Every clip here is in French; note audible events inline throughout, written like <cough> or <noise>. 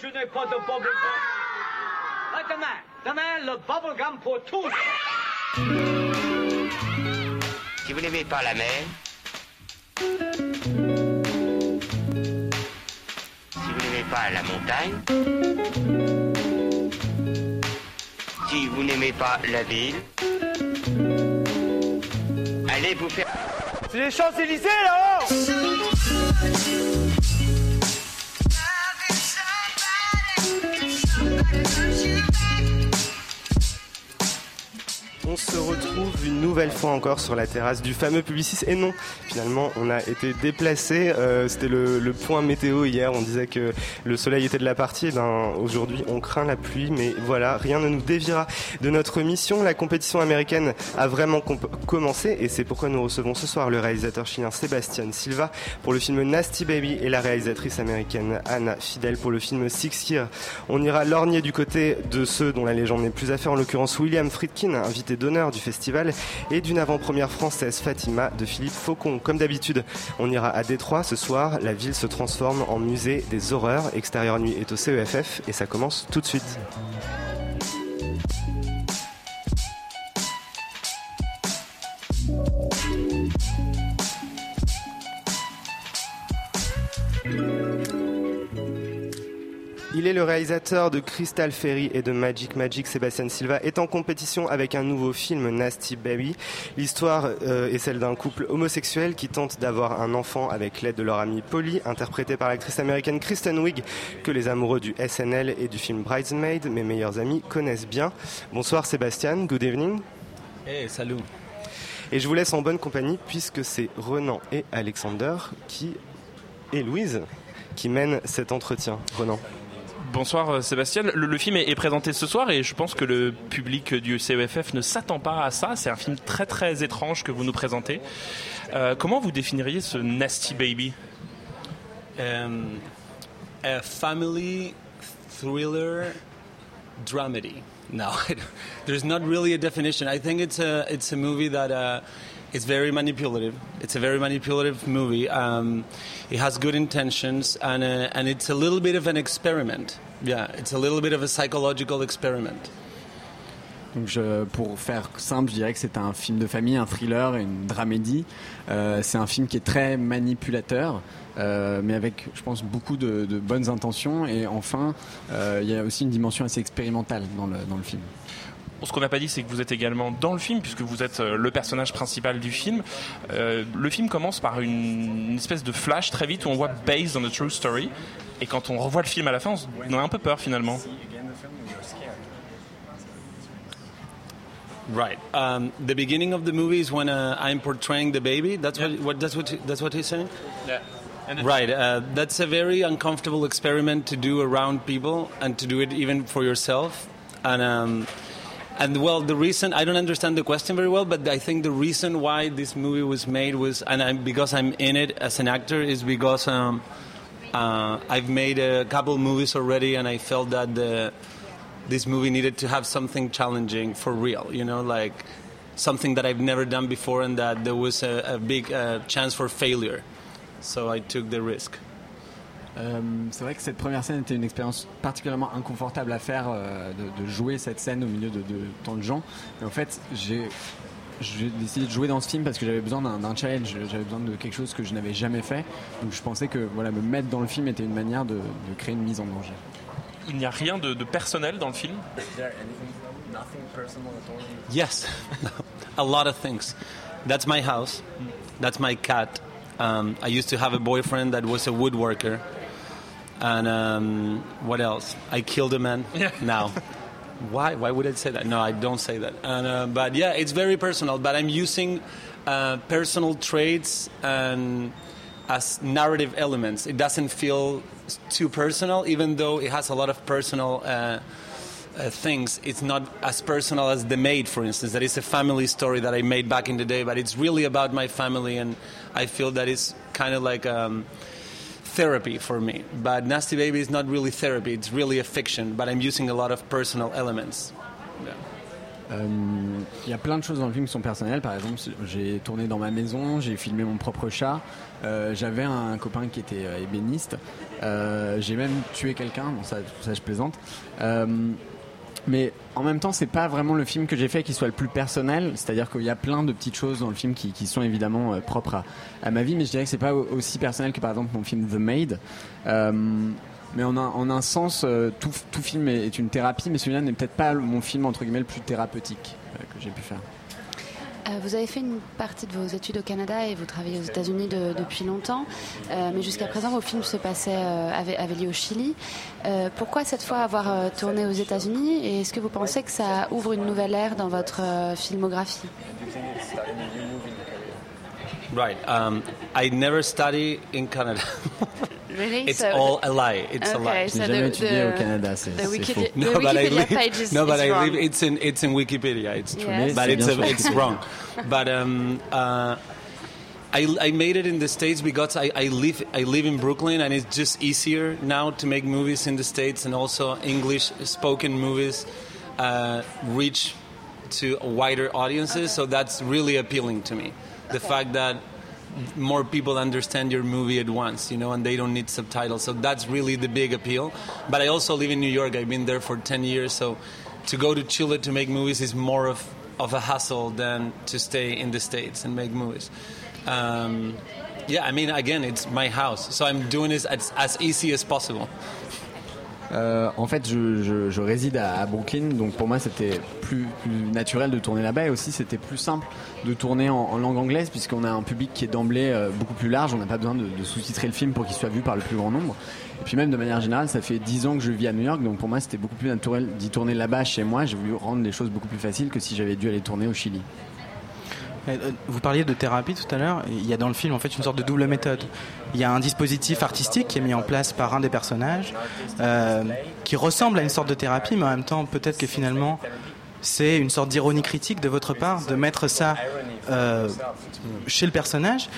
je n'ai pas de bubblegum. Ah, demain, demain, le bubblegum pour tous. Si vous n'aimez pas la mer, si vous n'aimez pas la montagne, si vous n'aimez pas la ville, allez vous faire... C'est les Champs-Élysées là-haut On se retrouve une nouvelle fois encore sur la terrasse du fameux Publicis. Et non, finalement, on a été déplacé. Euh, C'était le, le point météo hier. On disait que le soleil était de la partie. Eh ben, aujourd'hui, on craint la pluie. Mais voilà, rien ne nous déviera de notre mission. La compétition américaine a vraiment commencé. Et c'est pourquoi nous recevons ce soir le réalisateur chilien Sébastien Silva pour le film Nasty Baby et la réalisatrice américaine Anna Fidel pour le film Six Year. On ira lorgner du côté de ceux dont la légende n'est plus à faire, en l'occurrence William Friedkin, invité d'honneur du festival, et d'une avant-première française Fatima de Philippe Faucon. Comme d'habitude, on ira à Détroit ce soir. La ville se transforme en musée des horreurs. Extérieur Nuit est au CEFF et ça commence tout de suite. Il est le réalisateur de Crystal Fairy et de Magic Magic. Sébastien Silva est en compétition avec un nouveau film, Nasty Baby. L'histoire euh, est celle d'un couple homosexuel qui tente d'avoir un enfant avec l'aide de leur amie Polly, interprétée par l'actrice américaine Kristen Wiig, que les amoureux du SNL et du film Bridesmaid, mes meilleurs amis, connaissent bien. Bonsoir Sébastien, good evening. Hey, salut. Et je vous laisse en bonne compagnie puisque c'est Renan et Alexander qui et Louise qui mènent cet entretien. Renan. Bonsoir euh, Sébastien. Le, film est, est présenté ce soir et je pense que le public du CEFF ne s'attend pas à ça. C'est un film très très étrange que vous nous présentez. Euh, comment vous définiriez ce Nasty Baby? Um, a family thriller dramedy. No, <laughs> there's not really a definition. I think it's a it's a movie that uh, is very manipulative. It's a very manipulative movie. Um, it has good intentions and uh, and it's a little bit of an experiment. Yeah, it's a little bit of a psychological experiment. Donc je- pour faire simple, je dirais que c'est un film de famille, un thriller et une dramédie. Euh, c'est un film qui est très manipulateur, euh, mais avec, je pense, beaucoup de, de bonnes intentions. Et enfin, euh, il y a aussi une dimension assez expérimentale dans le, dans le film. Ce qu'on n'a pas dit, c'est que vous êtes également dans le film, puisque vous êtes euh, le personnage principal du film. Euh, le film commence par une, une espèce de flash très vite où on voit based on a true story. Et quand on revoit le film à la fin, on, a un peu peur finalement. Right. Um, the beginning of the movie is when uh, I'm portraying the baby. That's what, what that's what that's what he's saying? Right. Uh, that's a very uncomfortable experiment to do around people and to do it even for yourself. And um, and well, the reason I don't understand the question very well, but I think the reason why this movie was made was, and I'm, because I'm in it as an actor, is because um, uh, I've made a couple movies already, and I felt that the this movie needed to have something challenging for real, you know, like something that I've never done before and that there was a, a big uh, chance for failure. So I took the risk. Euh, c'est vrai que cette première scène était une expérience particulièrement inconfortable à faire, euh, de, de jouer cette scène au milieu de, de tant de gens. Et en fait, j'ai j'ai décidé de jouer dans ce film parce que j'avais besoin d'un d'un challenge, j'avais besoin de quelque chose que je n'avais jamais fait. Donc je pensais que voilà, me mettre dans le film était une manière de, de créer une mise en danger. Il n'y a rien de, de personnel dans le film? Yes, <laughs> a lot of things. That's my house. That's my cat. Um, I used to have a boyfriend that was a woodworker. And um, what else? I killed a man. <laughs> Yeah. Now, why? Why would I say that? No, I don't say that. And, uh, but yeah, it's very personal. But I'm using uh, personal traits and as narrative elements. It doesn't feel too personal, even though it has a lot of personal. Uh, uh, things. It's not as personal as The Maid, for instance. That is a family story that I made back in the day, but it's really about my family, and I feel that it's kind of like um, therapy for me. But Nasty Baby is not really therapy; it's really a fiction. But I'm using a lot of personal elements. Il y a plein de choses dans le film qui sont personnelles. Par exemple, j'ai tourné dans ma maison, j'ai filmé mon propre chat. Euh, J'avais un copain qui était euh, ébéniste. Euh, j'ai même tué quelqu'un. Ça, je plaisante. Mais en même temps, c'est pas vraiment le film que j'ai fait qui soit le plus personnel. C'est-à-dire qu'il y a plein de petites choses dans le film qui, sont évidemment euh, propres à, ma vie, mais je dirais que c'est pas aussi personnel que par exemple mon film The Maid. Euh, mais en un, en un sens, euh, tout, film est, est, une thérapie, mais celui-là n'est peut-être pas mon film entre guillemets le plus thérapeutique que j'ai pu faire. Euh, vous avez fait une partie de vos études au Canada et vous travaillez aux États-Unis de, depuis longtemps, euh, mais jusqu'à présent vos films se passaient euh, avaient, lieu au Chili. Euh, pourquoi cette fois avoir tourné aux États-Unis et est-ce que vous pensez que ça ouvre une nouvelle ère dans votre filmographie? Right. Um, I never study in Canada. <laughs> Really? It's so all a lie. It's okay, a lie. So jamais étudié au Canada, c'est faux. No, but I live, no, but I live. It's in it's in Wikipedia. It's true, yes. but it's a, it's wrong. But um, uh, I, I made it in the states because I, I live I live in Brooklyn and it's just easier now to make movies in the states and also English spoken movies uh, reach to wider audiences. So that's really appealing to me. The Okay. fact that more people understand your movie at once, you know, and they don't need subtitles. So that's really the big appeal. But I also live in New York. I've been there for 10 years. So to go to Chile to make movies is more of, of a hassle than to stay in the States and make movies. Um, yeah, I mean, again, it's my house. So I'm doing this as, as easy as possible. Euh, en fait, je, réside à, Brooklyn, donc pour moi c'était plus, naturel de tourner là-bas et aussi c'était plus simple de tourner en, en langue anglaise puisqu'on a un public qui est d'emblée euh, beaucoup plus large, on n'a pas besoin de, de sous-titrer le film pour qu'il soit vu par le plus grand nombre. Et puis même de manière générale, ça fait 10 ans que je vis à New York, donc pour moi c'était beaucoup plus naturel d'y tourner là-bas chez moi. J'ai voulu rendre les choses beaucoup plus faciles que si j'avais dû aller tourner au Chili. Vous parliez de thérapie tout à l'heure. Il y a dans le film en fait une sorte de double méthode. Il y a un dispositif artistique qui est mis en place par un des personnages, euh, qui ressemble à une sorte de thérapie, mais en même temps peut-être que finalement c'est une sorte d'ironie critique de votre part de mettre ça euh, chez le personnage.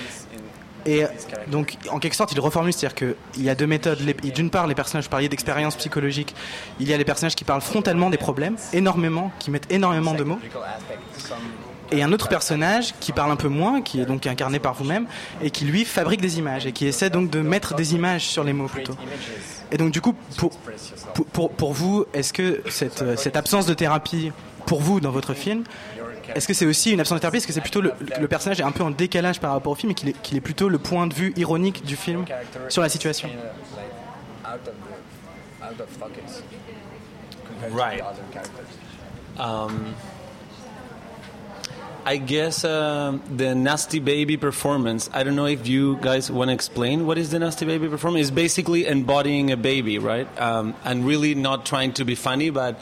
Et donc, en quelque sorte, il reformule, c'est-à-dire qu'il y a deux méthodes. D'une part, les personnages, parliez d'expérience psychologique, il y a les personnages qui parlent frontalement des problèmes, énormément, qui mettent énormément de mots. Et un autre personnage qui parle un peu moins, qui est donc incarné par vous-même, et qui lui fabrique des images, et qui essaie donc de mettre des images sur les mots plutôt. Et donc du coup, pour, pour, vous, est-ce que cette, cette absence de thérapie, pour vous, dans votre film, est-ce que c'est aussi une absence de thérapie? Est-ce que c'est plutôt le, le, personnage est un peu en décalage par rapport au film et qu'il est, qu est, plutôt le point de vue ironique du film sur la situation? Right. Um, I guess uh, the Nasty Baby performance. I don't know if you guys want to explain what is the Nasty Baby performance. It's basically embodying a baby, right? Um, and really not trying to be funny, but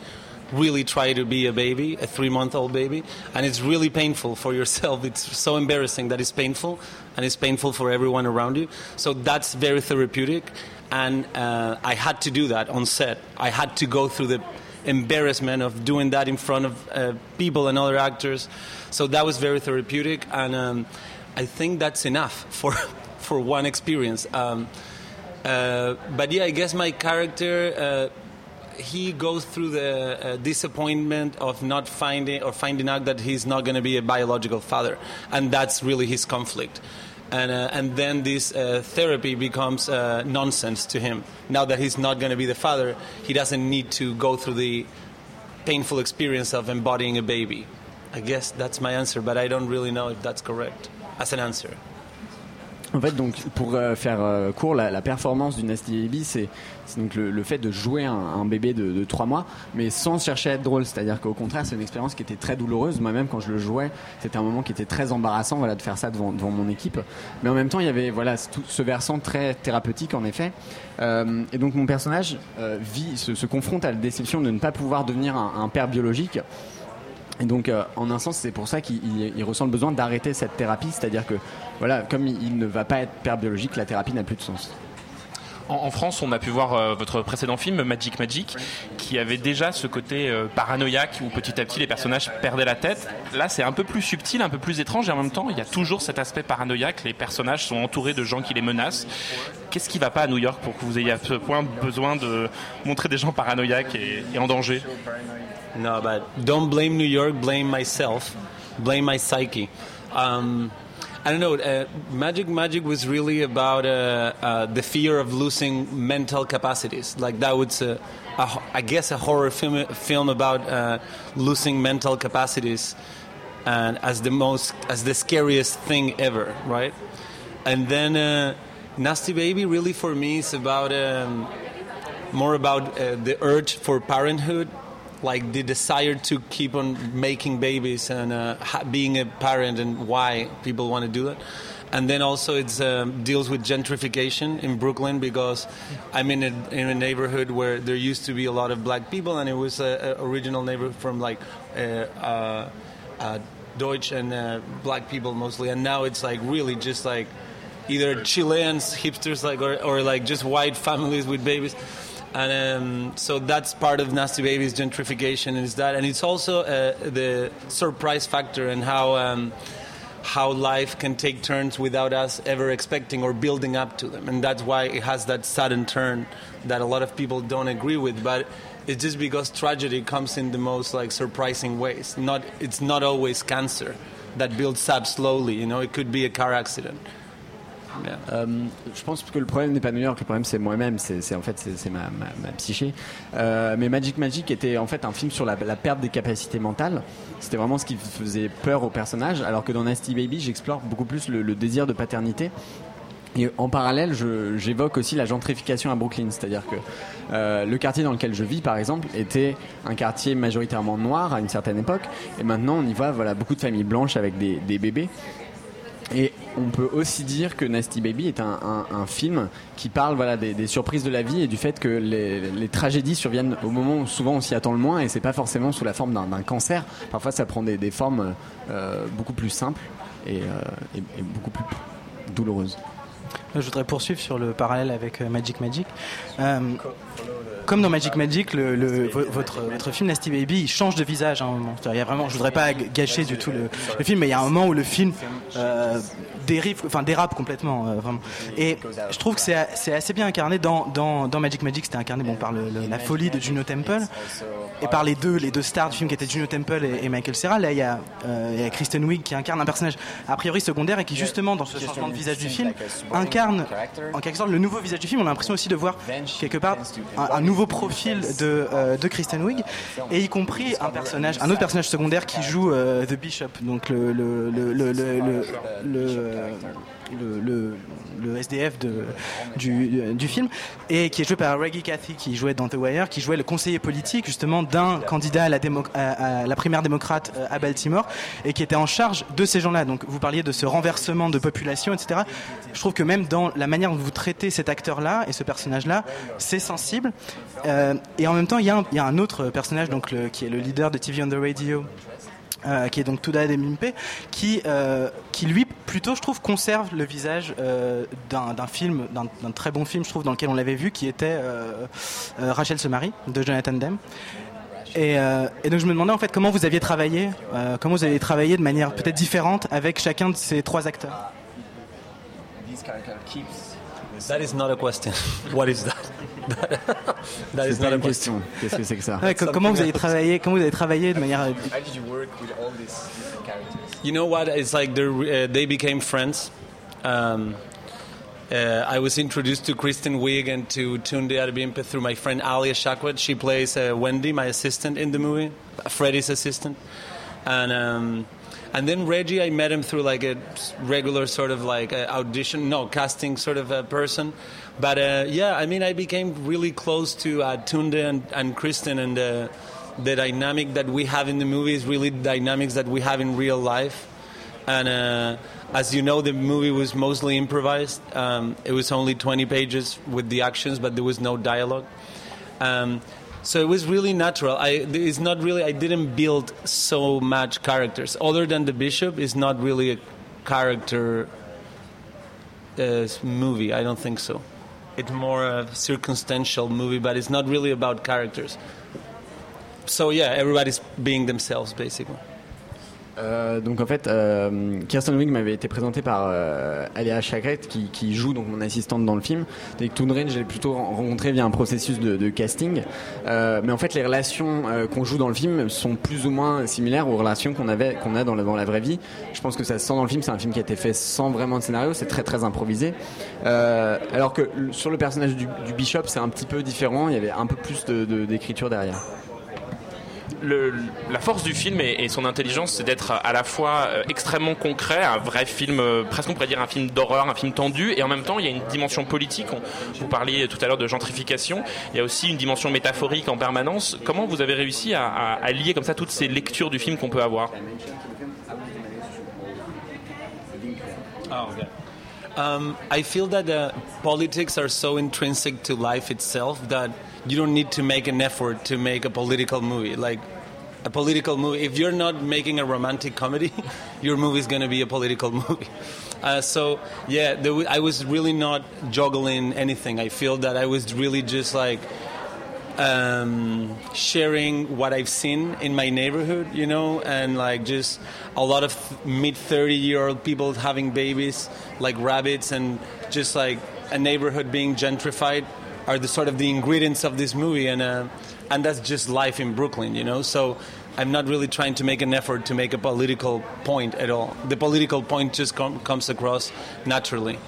really try to be a baby, a three-month-old baby, and it's really painful for yourself. <laughs> It's so embarrassing that it's painful, and it's painful for everyone around you. So that's very therapeutic, and uh, I had to do that on set. I had to go through the embarrassment of doing that in front of uh, people and other actors. So that was very therapeutic, and um, I think that's enough <laughs> for for one experience. Um, uh, but yeah, I guess my character. Uh, he goes through the uh, disappointment of not finding or finding out that he's not going to be a biological father, and that's really his conflict. And, uh, and then this uh, therapy becomes nonsense to him. Now that he's not going to be the father, he doesn't need to go through the painful experience of embodying a baby. I guess that's my answer, but I don't really know if that's correct as an answer. En fait, donc, pour euh, faire euh, court, la, la, performance du Nasty Baby, c'est donc le, le, fait de jouer un, un bébé de, de 3 mois, mais sans chercher à être drôle. C'est-à-dire qu'au contraire, c'est une expérience qui était très douloureuse. Moi-même, quand je le jouais, c'était un moment qui était très embarrassant, voilà, de faire ça devant, devant mon équipe. Mais en même temps, il y avait, voilà, tout ce versant très thérapeutique, en effet. Euh, et donc, mon personnage euh, vit, se, se, confronte à la déception de ne pas pouvoir devenir un, un père biologique. Et donc, euh, en un sens, c'est pour ça qu'il il ressent le besoin d'arrêter cette thérapie, c'est-à-dire que, voilà, comme il, il, ne va pas être père biologique, la thérapie n'a plus de sens. En, France, on a pu voir euh, votre précédent film, Magic Magic, qui avait déjà ce côté euh, paranoïaque où petit à petit les personnages perdaient la tête. Là, c'est un peu plus subtil, un peu plus étrange, et en même temps, il y a toujours cet aspect paranoïaque. Les personnages sont entourés de gens qui les menacent. Qu'est-ce qui va pas à New York pour que vous ayez à ce point besoin de montrer des gens paranoïaques et, et en danger? No, but don't blame New York. Blame myself. Blame my psyche. Um, I don't know. Uh, Magic Magic was really about uh, uh, the fear of losing mental capacities. Like that was, a, a, I guess, a horror film, film about uh, losing mental capacities, and as the most, as the scariest thing ever, right? And then uh, Nasty Baby, really for me, is about um, more about uh, the urge for parenthood like the desire to keep on making babies and uh, ha- being a parent and why people want to do it. And then also it um, deals with gentrification in Brooklyn because I'm in a, in a neighborhood where there used to be a lot of black people and it was a, a original neighborhood from like uh, uh, uh, Deutsch and uh, black people mostly. And now it's like really just like either Chileans, hipsters, like or, or like just white families with babies and um, so that's part of Nasty Baby's gentrification is that, and it's also uh, the surprise factor and how um, how life can take turns without us ever expecting or building up to them, and that's why it has that sudden turn that a lot of people don't agree with, but. It's just because tragedy comes in the most like surprising ways. Not, it's not always cancer that builds up slowly. You know, it could be a car accident. Euh, je pense que le problème n'est pas New York, le problème c'est moi-même, c'est en fait c'est ma, ma, psyché. Euh, mais Magic Magic était en fait un film sur la, perte des capacités mentales. C'était vraiment ce qui faisait peur au personnage, alors que dans Nasty Baby, j'explore beaucoup plus le, désir de paternité. Et en parallèle, j'évoque aussi la gentrification à Brooklyn, c'est-à-dire que euh, le quartier dans lequel je vis, par exemple, était un quartier majoritairement noir à une certaine époque, et maintenant on y voit voilà beaucoup de familles blanches avec des bébés. Et on peut aussi dire que Nasty Baby est un, un- un film qui parle voilà, des, des surprises de la vie et du fait que les, les tragédies surviennent au moment où souvent on s'y attend le moins et c'est pas forcément sous la forme d'un cancer. Parfois ça prend des, des formes euh, beaucoup plus simples et, euh, et- et beaucoup plus douloureuses. Je voudrais poursuivre sur le parallèle avec euh, Magic Magic. Euh, comme dans Magic Magic, votre, film Nasty Baby, il change de visage à un moment. Il y a vraiment, je voudrais pas gâcher du tout le, film, mais il y a un moment où le film euh, dérive, enfin dérape complètement, euh, vraiment. Et je trouve que c'est assez bien incarné dans, Magic Magic. C'était incarné par la folie de Juno Temple et par les deux les deux stars du film qui étaient Juno Temple et, Michael Cera. Là, il y a, euh, il y a Kristen Wiig qui incarne un personnage a priori secondaire et qui justement dans ce changement de visage du film incarne en quelque sorte le nouveau visage du film. On a l'impression aussi de voir quelque part un, un nouveau profil de, euh, de Kristen Wiig et y compris un personnage, un autre personnage secondaire qui joue euh, The Bishop, donc le le le le le, le- SDF de, du, du film, et qui est joué par Reggie Cathy, qui jouait dans The Wire, qui jouait le conseiller politique justement d'un candidat à la, démo- à la primaire démocrate euh, à Baltimore, et qui était en charge de ces gens-là. Donc vous parliez de ce renversement de population, etc. Je trouve que même dans la manière dont vous traitez cet acteur-là et ce personnage-là, c'est sensible. Euh, et en même temps, il y, a un- autre personnage donc, qui est le leader de TV on the Radio, euh, qui est donc Touda Demimpe, qui, euh, qui lui plutôt je trouve conserve le visage d'un film, d'un très bon film je trouve dans lequel on l'avait vu, qui était Rachel se marie de Jonathan Demme. Et, donc je me demandais en fait comment vous aviez travaillé, comment vous aviez travaillé de manière peut-être différente avec chacun de ces trois acteurs? That is not a question. <laughs> What is that? <laughs> that is C'est pas not a question. question. Qu'est-ce que c'est que ça Ouais, co- comment vous avez travaillé, comment vous avez travaillé de manière euh, You know what? It's like they're, uh, they became friends. Um, uh, I was introduced to Kristen Wiig and to Tunde Adebimpe through my friend Alia Shakwat. She plays uh, Wendy, my assistant in the movie, Freddy's assistant. And um, and then Reggie, I met him through like a regular sort of like uh, audition, no casting sort of a person. But uh, yeah, I mean, I became really close to uh, Tunde and, and Kristen, and uh, the dynamic that we have in the movie is really dynamics that we have in real life. And uh, as you know, the movie was mostly improvised. Um, it was only 20 pages with the actions, but there was no dialogue. Um, so it was really natural. I, it's not really. I didn't build so much characters. Other than the bishop, is not really a character uh, movie. I don't think so. It's more a circumstantial movie, but it's not really about characters. So yeah, everybody's being themselves basically. Euh, donc en fait, euh, Kirsten Wiig m'avait été présentée par euh, Aléa qui, qui joue donc mon assistante dans le film. Et que Toon Range, j'ai plutôt rencontré via un processus de, de casting. Euh, mais en fait, les relations euh, qu'on joue dans le film sont plus ou moins similaires aux relations qu'on avait qu'on a dans la, vraie vie. Je pense que ça se sent dans le film. C'est un film qui a été fait sans vraiment de scénario. C'est très très improvisé. Alors que sur le personnage du, du Bishop, c'est un petit peu différent. Il y avait un peu plus de- de- d'écriture derrière. La force du film et, son intelligence, c'est d'être à la fois euh, extrêmement concret, un vrai film, euh, presque on pourrait dire un film d'horreur, un film tendu, et en même temps il y a une dimension politique. Vous parliez tout à l'heure de gentrification, il y a aussi une dimension métaphorique en permanence. Comment vous avez réussi à, lier comme ça toutes ces lectures du film qu'on peut avoir? Oh, okay. Um, I feel that uh, politics are so intrinsic to life itself that you don't need to make effort to make a political movie. A political movie, if you're not making a romantic comedy, <laughs> your movie is going to be a political <laughs> movie. Uh, so yeah, w- I was really not juggling anything. I feel that I was really just like um, sharing what I've seen in my neighborhood, you know, and like just a lot of mid 30 year old people having babies like rabbits and just like a neighborhood being gentrified are the sort of the ingredients of this movie and uh, and that's just life in Brooklyn, you know. So I'm not really trying to make an effort to make a political point at all. The political point just com- comes across naturally.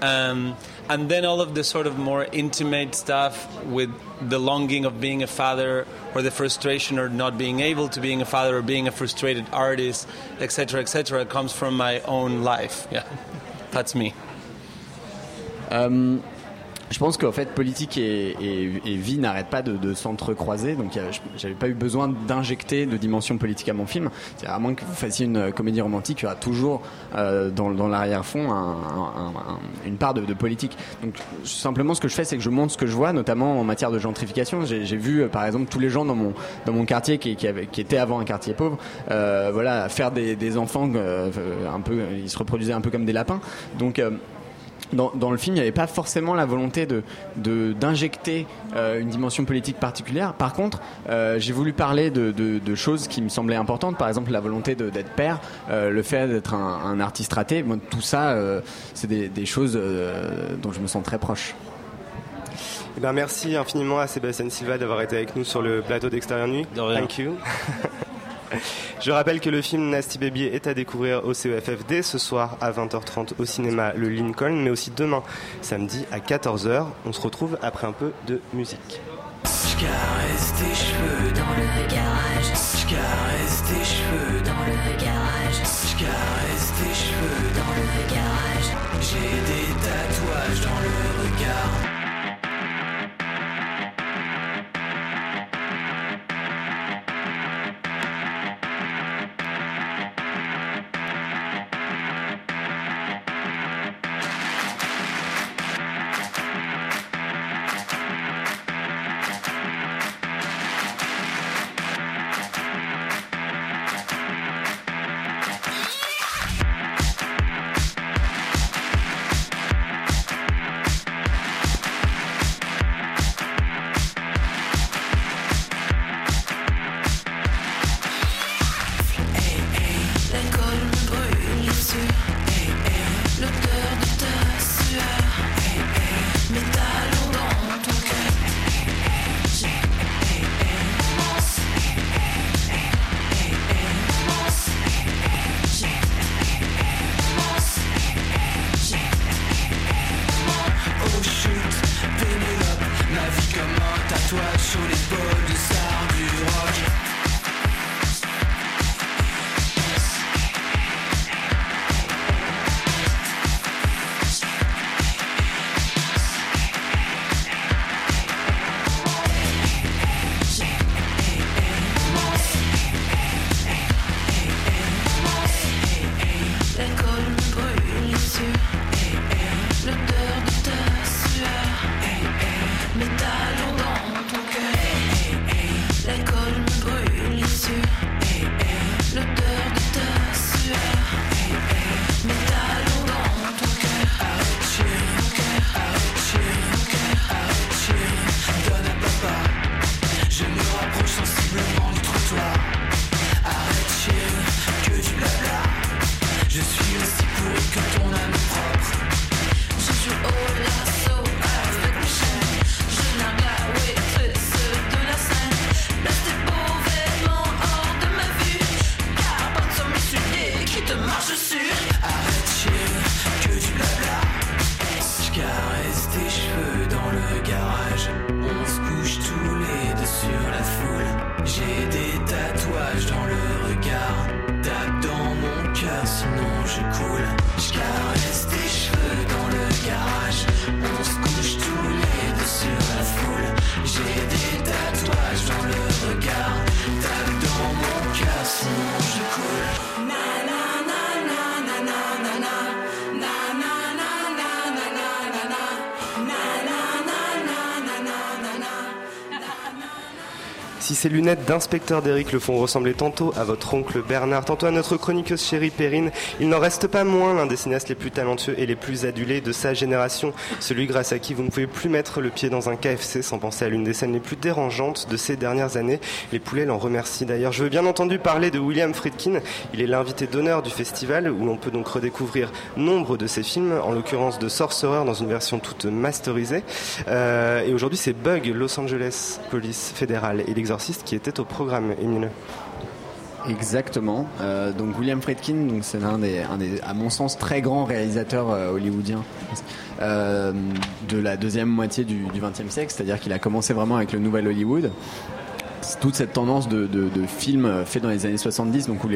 Um, and then all of the sort of more intimate stuff with the longing of being a father or the frustration or not being able to being a father or being a frustrated artist etc etc comes from my own life yeah that's me Euh, je pense qu'en fait, politique et, vie n'arrêtent pas de, s'entrecroiser. Donc, j'avais pas eu besoin d'injecter de dimension politique à mon film. À moins que vous fassiez une euh, comédie romantique, il y aura toujours euh, dans, l'arrière-fond un- un- un- une part de, politique. Donc, simplement, ce que je fais, c'est que je montre ce que je vois, notamment en matière de gentrification. J'ai vu, euh, par exemple, tous les gens dans mon quartier qui, qui, avant un quartier pauvre, euh, voilà, faire des, des enfants euh, un peu, ils se reproduisaient un peu comme des lapins. Donc euh, dans, dans le film, il n'y avait pas forcément la volonté de d'injecter euh, une dimension politique particulière. Par contre, euh, j'ai voulu parler de, de- de choses qui me semblaient importantes. Par exemple, la volonté d'être père, euh, le fait d'être un, un artiste raté. Moi, tout ça, euh, c'est des, des choses euh, dont je me sens très proche. Eh ben, merci infiniment à Sébastien Silva d'avoir été avec nous sur le plateau d'Extérieur Nuit. De rien. Thank you. <laughs> Je rappelle que le film Nasty Baby est à découvrir au CEFF dès ce soir à 20h30 au cinéma Le Lincoln, mais aussi demain, samedi à 14h. On se retrouve après un peu de musique. Tes cheveux dans le garage. Ces lunettes d'inspecteur d'Eric le font ressembler tantôt à votre oncle Bernard, tantôt à notre chroniqueuse chérie Perrine, il n'en reste pas moins l'un des cinéastes les plus talentueux et les plus adulés de sa génération. Celui grâce à qui vous ne pouvez plus mettre le pied dans un KFC sans penser à l'une des scènes les plus dérangeantes de ces dernières années. Les poulets l'en remercient d'ailleurs. Je veux bien entendu parler de William Friedkin. Il est l'invité d'honneur du festival où l'on peut donc redécouvrir nombre de ses films, en l'occurrence de Sorcerer dans une version toute masterisée. Euh, et aujourd'hui, c'est Bug, Los Angeles Police fédérale et qui était au programme, Émile. Exactement. Euh, donc William Friedkin, donc c'est l'un des, un des, à mon sens, très grands réalisateurs euh, hollywoodiens euh, de la deuxième moitié du XXe siècle. C'est-à-dire qu'il a commencé vraiment avec le nouvel Hollywood. Toute cette tendance de, films faits dans les années 70, donc où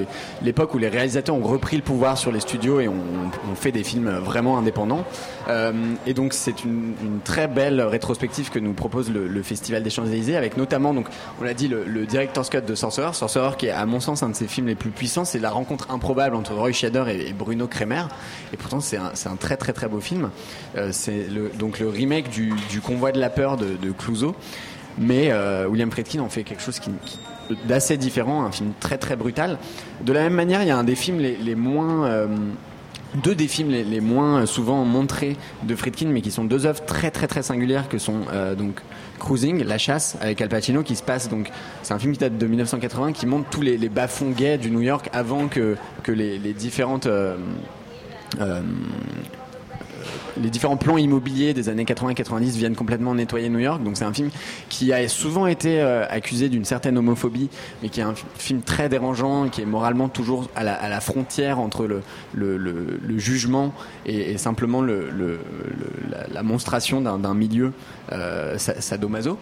l'époque où les réalisateurs ont repris le pouvoir sur les studios et ont, fait des films vraiment indépendants. Euh, et donc c'est une, très belle rétrospective que nous propose le, Festival des Champs-Élysées, avec notamment, donc on l'a dit, le, le director's cut de Sorcerer. Sorcerer qui est à mon sens un de ses films les plus puissants, c'est la rencontre improbable entre Roy Scheider et, Bruno Kremer. Et pourtant c'est un, très très très beau film. Euh, c'est donc le remake du, du Convoi de la peur de, de Clouseau. Mais euh, William Friedkin en fait quelque chose d'assez différent, un film très très brutal. De la même manière, il y a un des films les, moins euh, deux des films les, moins souvent montrés de Friedkin, mais qui sont deux œuvres très très très singulières que sont euh, donc Cruising, La Chasse avec Al Pacino, qui se passe donc c'est un film qui date de 1980, qui montre tous les, les bas-fonds gays du New York avant que que les, différentes les différents plans immobiliers des années 80-90 viennent complètement nettoyer New York. Donc c'est un film qui a souvent été euh, accusé d'une certaine homophobie, mais qui est un film très dérangeant, qui est moralement toujours à la, frontière entre le, jugement et, simplement le, le- le- la, la monstration d'un milieu euh, sa- sadomaso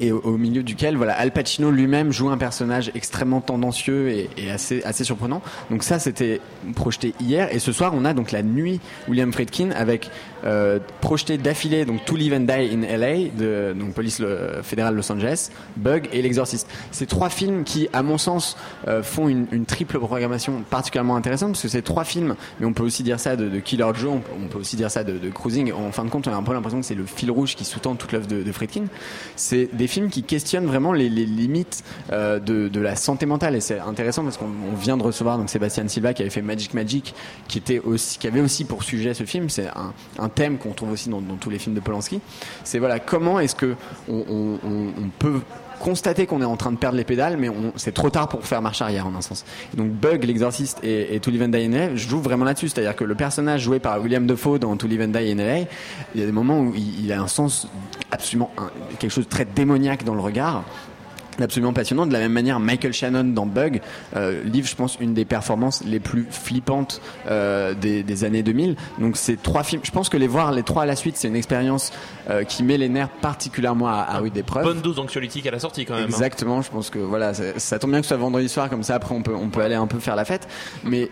et au, milieu duquel voilà Al Pacino lui-même joue un personnage extrêmement tendancieux et, assez assez surprenant. Donc ça c'était projeté hier et ce soir on a donc la nuit William Friedkin avec euh, projeté d'affilée donc To Live and Die in LA de donc police le- fédérale Los Angeles, Bug et l'Exorciste. Ces trois films qui à mon sens euh, font une, triple programmation particulièrement intéressante parce que c'est trois films mais on peut aussi dire ça de, de Killer Joe, on peut, aussi dire ça de, Cruising. En fin de compte on a un peu l'impression que c'est le fil rouge qui sous-tend toute l'œuvre de, Friedkin. C'est films qui questionnent vraiment les, limites euh, de, de la santé mentale. Et c'est intéressant parce qu'on on vient de recevoir donc Sébastien Silva qui avait fait Magic Magic qui était aussi qui avait aussi pour sujet ce film. C'est un, un thème qu'on trouve aussi dans, tous les films de Polanski. C'est voilà comment est-ce que on, on- on- on peut constater qu'on est en train de perdre les pédales, mais c'est trop tard pour faire marche arrière en un sens. Donc Bug, l'exorciste et, et To Live jouent vraiment là-dessus, c'est-à-dire que le personnage joué par William Dafoe dans To Live and il y a des moments où il, a un sens absolument quelque chose de très démoniaque dans le regard absolument passionnant. De la même manière, Michael Shannon dans Bug euh, livre, je pense, une des performances les plus flippantes euh, des, des années 2000. Donc ces trois films, je pense que les voir les trois à la suite, c'est une expérience euh, qui met les nerfs particulièrement à, à rude épreuve. Bonne dose d'anxiolytique à la sortie quand même. hein. Exactement, je pense que voilà, ça, ça tombe bien que ce soit vendredi soir, comme ça après on peut, on peut aller un peu faire la fête. Mais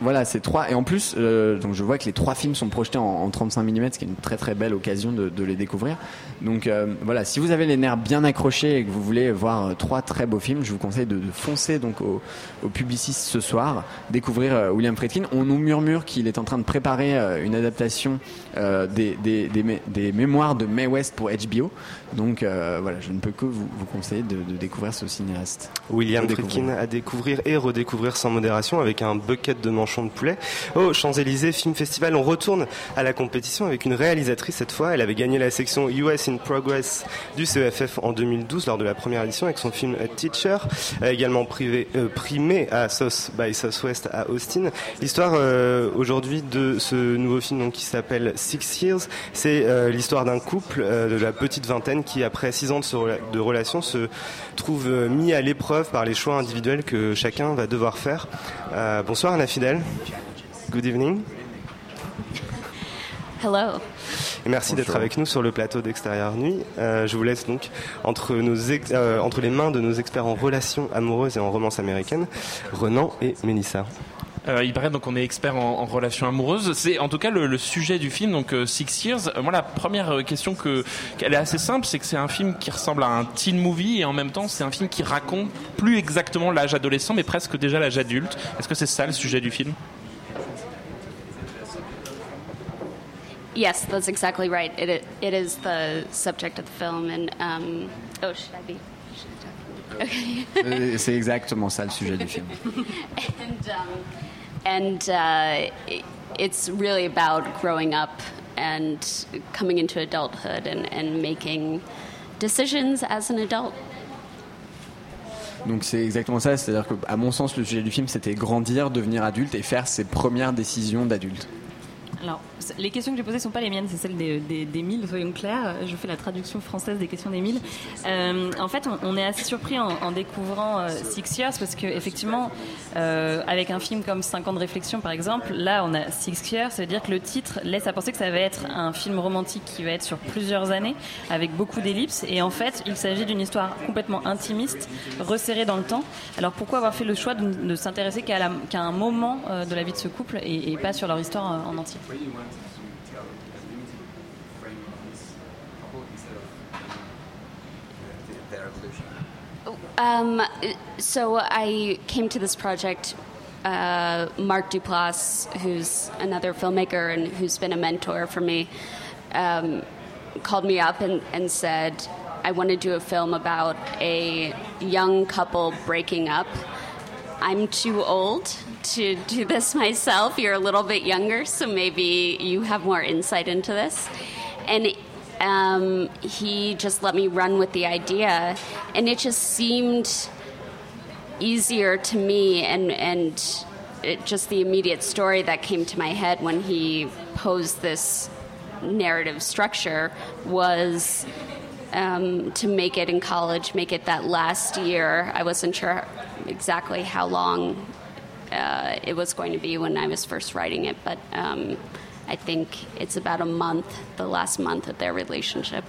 voilà, c'est trois. Et en plus, euh, donc je vois que les trois films sont projetés en, en 35 mm, ce qui est une très très belle occasion de, de les découvrir. Donc euh, voilà, si vous avez les nerfs bien accrochés et que vous voulez voir euh, trois très beaux films, je vous conseille de, de foncer donc au, au Publicis ce soir, découvrir euh, William Friedkin. On nous murmure qu'il est en train de préparer une adaptation des, des, des, mé- des mémoires de Mae West pour HBO. Donc voilà, je ne peux que vous, vous conseiller de, de découvrir ce cinéaste. William. Friedkin à découvrir et redécouvrir sans modération avec un bucket de manchons de poulet. Au Champs-Élysées Film Festival, on retourne à la compétition avec une réalisatrice cette fois. Elle avait gagné la section US in Progress du CEFF en 2012 lors de la première édition avec son film Teacher, euh, également privé, euh, primé à South by Southwest à Austin. L'histoire euh, aujourd'hui de ce nouveau film qui s'appelle Six Years, c'est l'histoire d'un couple de la petite vingtaine qui, après six ans de, de relation, se trouve mis à l'épreuve par les choix individuels que chacun va devoir faire. Bonsoir Anna Fidel. Good evening. Hello. Et merci d'être avec nous sur le plateau d'Extérieur Nuit. Euh, je vous laisse donc entre, nos ex- euh, entre les mains de nos experts en relations amoureuses et en romance américaine, Renan et Mélissa. Euh, il paraît donc qu'on est expert en, en relations amoureuses. C'est en tout cas le, le sujet du film, donc euh, Six Years. Euh, moi, la première euh, question que qu'elle est assez simple, c'est que c'est un film qui ressemble à un teen movie et en même temps, c'est un film qui raconte plus exactement l'âge adolescent, mais presque déjà l'âge adulte. Est-ce que c'est ça le sujet du film? Yes, that's exactly right. It, it, it is the subject of the film, and um, oh, should I be? should I talk? Okay. <laughs> C'est exactement ça le sujet du film. <laughs> and um, and uh, it- it's really about growing up and coming into adulthood and, and making decisions as an adult. Donc c'est exactement ça, c'est-à-dire que à mon sens le sujet du film c'était grandir, devenir adulte et faire ses premières décisions d'adulte. Alors, les questions que j'ai posées ne sont pas les miennes, c'est celles des- des- soyons clairs. Je fais la traduction française des questions d'Émile. Euh, en fait, on, est assez surpris en, découvrant euh, Six Years parce qu'effectivement, avec un film comme 5 ans de réflexion par exemple, là on a Six Years, ça veut dire que le titre laisse à penser que ça va être un film romantique qui va être sur plusieurs années avec beaucoup d'ellipses. Et en fait, il s'agit d'une histoire complètement intimiste, resserrée dans le temps. Alors pourquoi avoir fait le choix de ne s'intéresser qu'à un moment euh, de la vie de ce couple et, et pas sur leur histoire euh, en entier? Um, so I came to this project. Uh, Mark Duplass, who's another filmmaker and who's been a mentor for me, um, called me up and, and said, I want to do a film about a young couple breaking up. I'm too old to do this myself. You're a little bit younger, so maybe you have more insight into this. And um, he just let me run with the idea, and it just seemed easier to me and and it, just the immediate story that came to my head when he posed this narrative structure was um, to make it in college, make it that last year. I wasn't sure exactly how long uh, it was going to be when I was first writing it, but um, I think it's about a month, the last month of their relationship.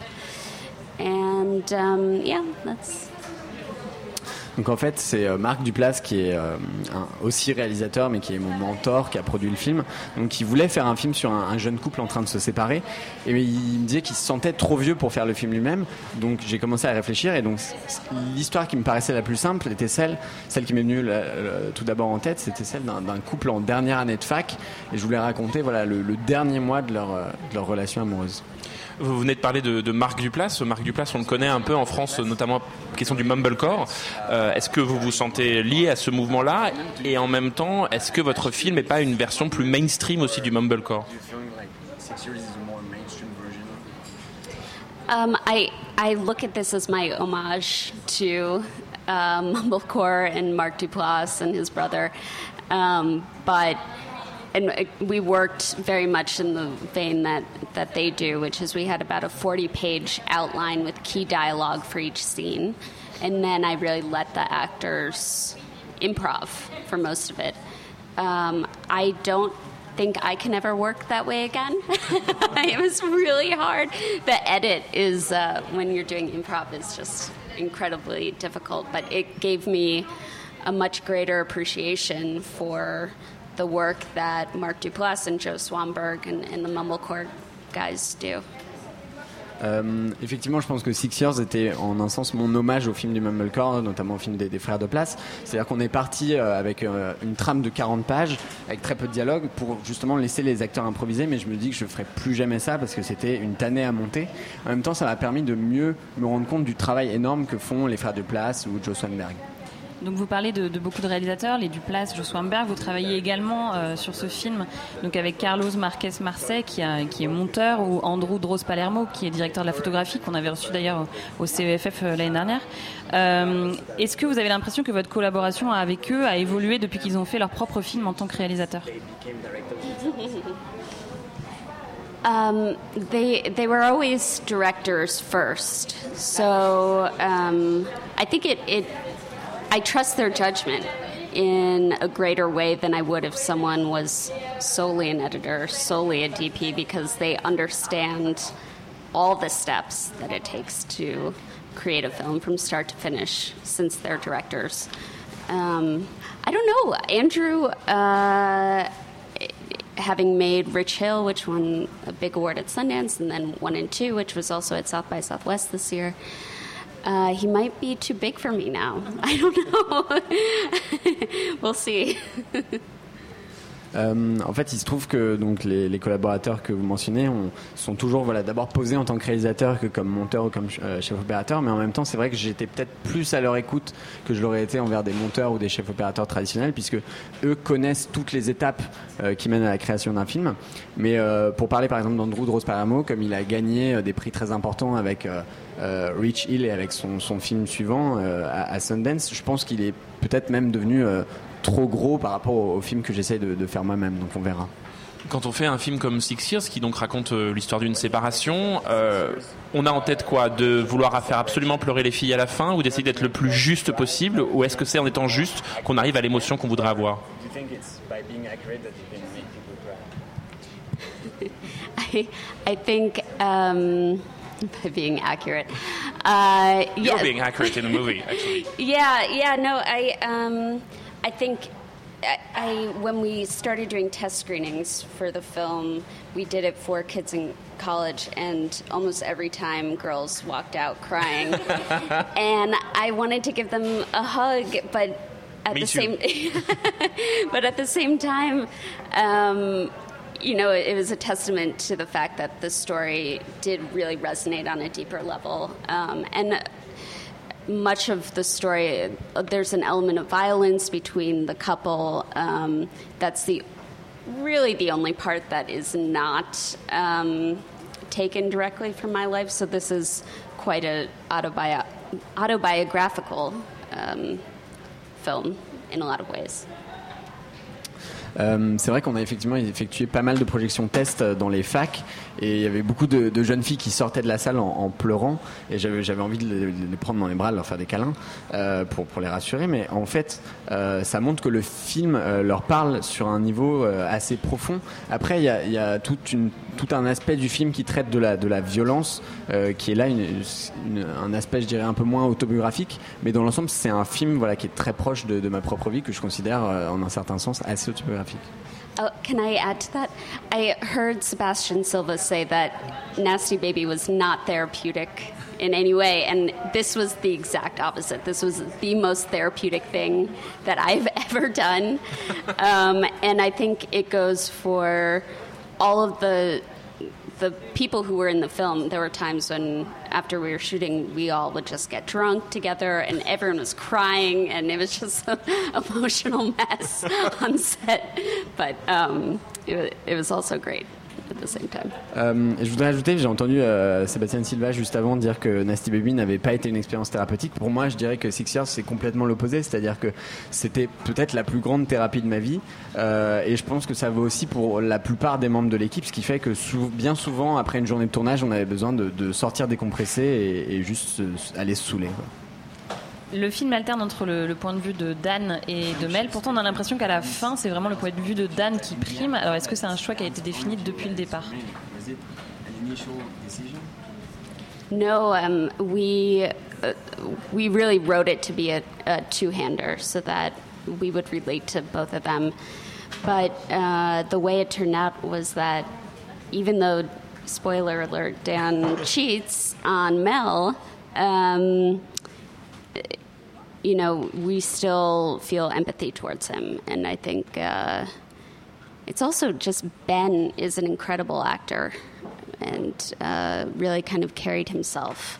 And um, yeah, that's Donc en fait, c'est euh, Marc Duplass qui est euh, aussi réalisateur, mais qui est mon mentor, qui a produit le film. Donc il voulait faire un film sur un, un jeune couple en train de se séparer, et il me disait qu'il se sentait trop vieux pour faire le film lui-même. Donc j'ai commencé à réfléchir, et donc l'histoire qui me paraissait la plus simple était celle, celle qui m'est venue tout d'abord en tête, c'était celle d'un couple en dernière année de fac, et je voulais raconter voilà le, dernier mois de leur, euh, de leur relation amoureuse. Vous venez de parler de, Marc Duplass. Marc Duplass, on le connaît un peu en France, notamment question du mumblecore. Euh, est-ce que vous vous sentez lié à ce mouvement-là? Et en même temps, est-ce que votre film n'est pas une version plus mainstream aussi du mumblecore? Um, I I look at this as my homage to um, <laughs> Mumblecore and Mark Duplass and his brother, um, and we worked very much in the vein that that they do, which is we had about a forty-page outline with key dialogue for each scene, and then I really let the actors improv for most of it. Um, I don't think I can ever work that way again. <laughs> it was really hard. The edit is uh, when you're doing improv is just incredibly difficult, but it gave me a much greater appreciation for the work that Mark Duplass and Joe Swanberg and, and the Mumblecore guys do. Euh, effectivement, je pense que Six Years était en un sens mon hommage au film du Mumblecore, notamment au film des, frères de place. C'est-à-dire qu'on est parti euh, avec euh, une trame de 40 pages, avec très peu de dialogue, pour justement laisser les acteurs improviser, mais je me dis que je ferai plus jamais ça parce que c'était une tannée à monter. En même temps, ça m'a permis de mieux me rendre compte du travail énorme que font les frères de place ou Joe Swanberg. Donc vous parlez de, beaucoup de réalisateurs, les Duplass, Joe Swanberg. Vous travaillez également euh, sur ce film, donc avec Carlos Marquez Marseille, qui, a- est monteur, ou Andrew Droz Palermo, qui est directeur de la photographie, qu'on avait reçu d'ailleurs au, au CEFF euh, l'année dernière. Euh, Est-ce que vous avez l'impression que votre collaboration avec eux a évolué depuis qu'ils ont fait leur propre film en tant que réalisateur? <laughs> Um, they they were always directors first, so um, I think it I trust their judgment in a greater way than I would if someone was solely an editor, solely a DP, because they understand all the steps that it takes to create a film from start to finish, since they're directors. Um, I don't know, Andrew. Uh, having made Rich Hill, which won a big award at Sundance, and then one and two, which was also at South by Southwest this year. Uh, he might be too big for me now. <laughs> I don't know. <laughs> we'll see. <laughs> Euh, en fait, il se trouve que donc les, collaborateurs que vous mentionnez ont- sont toujours voilà d'abord posés en tant que réalisateur que comme monteur ou comme euh, chef opérateur, mais en même temps, c'est vrai que j'étais peut-être plus à leur écoute que je l'aurais été envers des monteurs ou des chefs opérateurs traditionnels, puisque eux connaissent toutes les étapes euh, qui mènent à la création d'un film. Mais pour parler par exemple d'Andrew de comme il a gagné des prix très importants avec Rich Hill et avec son, film suivant à, Sundance, je pense qu'il est peut-être même devenu trop gros par rapport au, au film que j'essaye de, de faire moi-même. Donc on verra. Quand on fait un film comme Six Years, qui donc raconte euh, l'histoire d'une séparation, euh, on a en tête quoi? De vouloir faire absolument pleurer les filles à la fin, ou d'essayer d'être le plus juste possible, ou est-ce que c'est en étant juste qu'on arrive à l'émotion qu'on voudrait avoir? <laughs> I, I think um, <laughs> by being accurate. Uh, You're yeah. being accurate in the movie, <laughs> actually. Yeah, yeah, no, I, um, I think I, I, when we started doing test screenings for the film, we did it for kids in college, and almost every time girls walked out crying, <laughs> and I wanted to give them a hug, but at Me the too. same, <laughs> but at the same time. Um, you know, it, it was a testament to the fact that the story did really resonate on a deeper level. Um, and much of the story, there's an element of violence between the couple. Um, that's the really the only part that is not um, taken directly from my life. So this is quite a autobio- autobiographical um, film in a lot of ways. Euh, c'est vrai qu'on a effectivement effectué pas mal de projections test euh, dans les facs et il y avait beaucoup de, jeunes filles qui sortaient de la salle en, pleurant et j'avais envie de les, prendre dans les bras, de leur faire des câlins euh, pour, les rassurer. Mais en fait, euh, ça montre que le film euh, leur parle sur un niveau assez profond. Après, il y a, tout un aspect du film qui traite de la, violence qui est là un aspect, je dirais, un peu moins autobiographique. Mais dans l'ensemble, c'est un film qui est très proche de, ma propre vie que je considère en un certain sens assez autobiographique. Oh, can I add to that? I heard Sebastian Silva say that Nasty Baby was not therapeutic in any way, and this was the exact opposite. This was the most therapeutic thing that I've <laughs> ever done, um, and I think it goes for all of the the people who were in the film. There were times when, after we were shooting, we all would just get drunk together, and everyone was crying, and it was just <laughs> an emotional mess <laughs> on set. But um, it, it was also great Euh, je voudrais ajouter, j'ai entendu euh, Sébastien Silva juste avant dire que Nasty Baby n'avait pas été une expérience thérapeutique. Pour moi, je dirais que Six Years, c'est complètement l'opposé. C'est-à-dire que c'était peut-être la plus grande thérapie de ma vie. Euh, et je pense que ça vaut aussi pour la plupart des membres de l'équipe, ce qui fait que bien souvent, après une journée de tournage, on avait besoin de, sortir décompresser et, juste aller se saouler. Le film alterne entre le, point de vue de Dan et de Mel. Pourtant, on a l'impression qu'à la fin, c'est vraiment le point de vue de Dan qui prime. Alors, est-ce que c'est un choix qui a été défini depuis le départ? No, um, we uh, we really wrote it to be a, a two-hander so that we would relate to both of them. But uh, the way it turned out was that even though, spoiler alert, Dan cheats on Mel, um, you know, we still feel empathy towards him, and I think. Uh, it's also just Ben is an incredible actor and uh, really kind of carried himself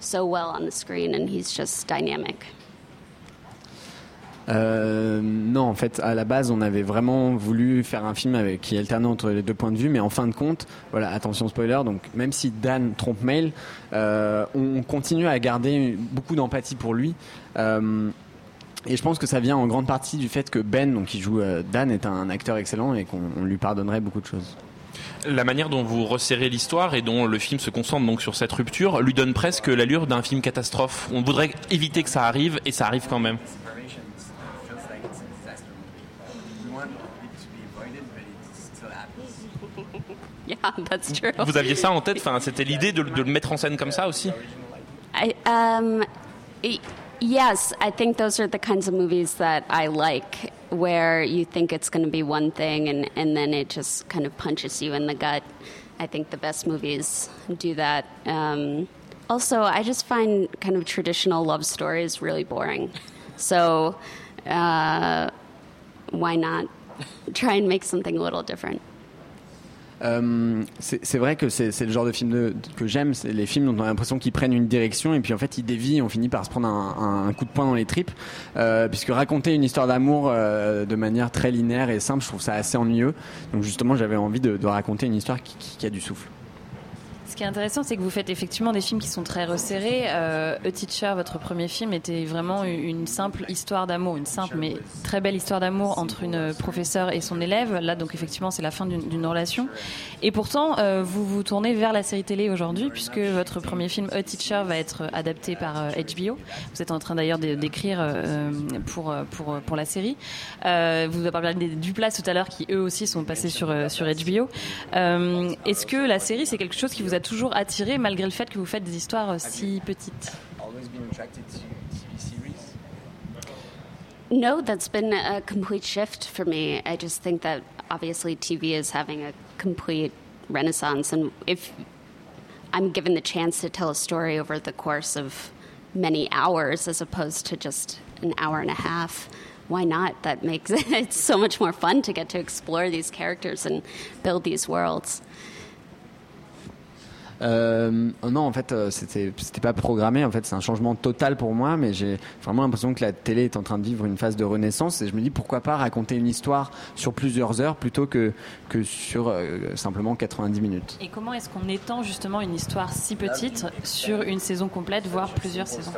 so well on the screen, and he's just dynamic. Euh, non, en fait, à la base, on avait vraiment voulu faire un film qui alternait entre les deux points de vue, mais en fin de compte, voilà, attention spoiler, donc même si Dan trompe Mail, euh, on continue à garder beaucoup d'empathie pour lui. Euh, et je pense que ça vient en grande partie du fait que Ben, donc qui joue Dan, est un acteur excellent et qu'on on lui pardonnerait beaucoup de choses. La manière dont vous resserrez l'histoire et dont le film se concentre donc sur cette rupture lui donne presque l'allure d'un film catastrophe. On voudrait éviter que ça arrive et ça arrive quand même. <laughs> that's true. Vous aviez ça en tête Enfin, c'était l'idée de, de le mettre en scène comme ça aussi I, um, y- yes, I think those are the kinds of movies that I like, where you think it's going to be one thing and, and then it just kind of punches you in the gut. I think the best movies do that. Um, also, I just find kind of traditional love stories really boring. So, uh, why not try and make something a little different. Euh, c'est vrai que c'est le genre de film de- que j'aime, c'est les films dont on a l'impression qu'ils prennent une direction et puis en fait ils dévient, on finit par se prendre un, un- un coup de poing dans les tripes. Euh, puisque raconter une histoire d'amour euh, de manière très linéaire et simple, je trouve ça assez ennuyeux. Donc justement, j'avais envie de, de raconter une histoire qui, qui- qui a du souffle. Ce qui est intéressant, c'est que vous faites effectivement des films qui sont très resserrés. Euh, A Teacher, votre premier film, était vraiment une simple histoire d'amour, une simple mais très belle histoire d'amour entre une professeure et son élève. Là, donc effectivement, c'est la fin d'une relation. Et pourtant, euh, vous vous tournez vers la série télé aujourd'hui, puisque votre premier film A Teacher va être adapté par euh, HBO. Vous êtes en train d'ailleurs d'écrire euh, pour, euh, pour, pour la série. Euh, vous avez parlé des Duplas tout à l'heure, qui eux aussi sont passés sur, euh, sur HBO. Euh, Est-ce que la série, c'est quelque chose qui vous a toujours attiré, malgré le fait que vous faites des histoires euh, si petites No, that's been a complete shift for me. I just think that obviously TV is having a complete renaissance, and if I'm given the chance to tell a story over the course of many hours as opposed to just an hour and a half, why not? That makes <laughs> it so much more fun to get to explore these characters and build these worlds. Euh, non, en fait, euh, c'était c'était pas programmé. En fait, c'est un changement total pour moi, mais j'ai vraiment l'impression que la télé est en train de vivre une phase de renaissance. Et je me dis pourquoi pas raconter une histoire sur plusieurs heures plutôt que que sur euh, simplement 90 minutes. Et comment est-ce qu'on étend justement une histoire si petite sur une saison complète, voire plusieurs saisons?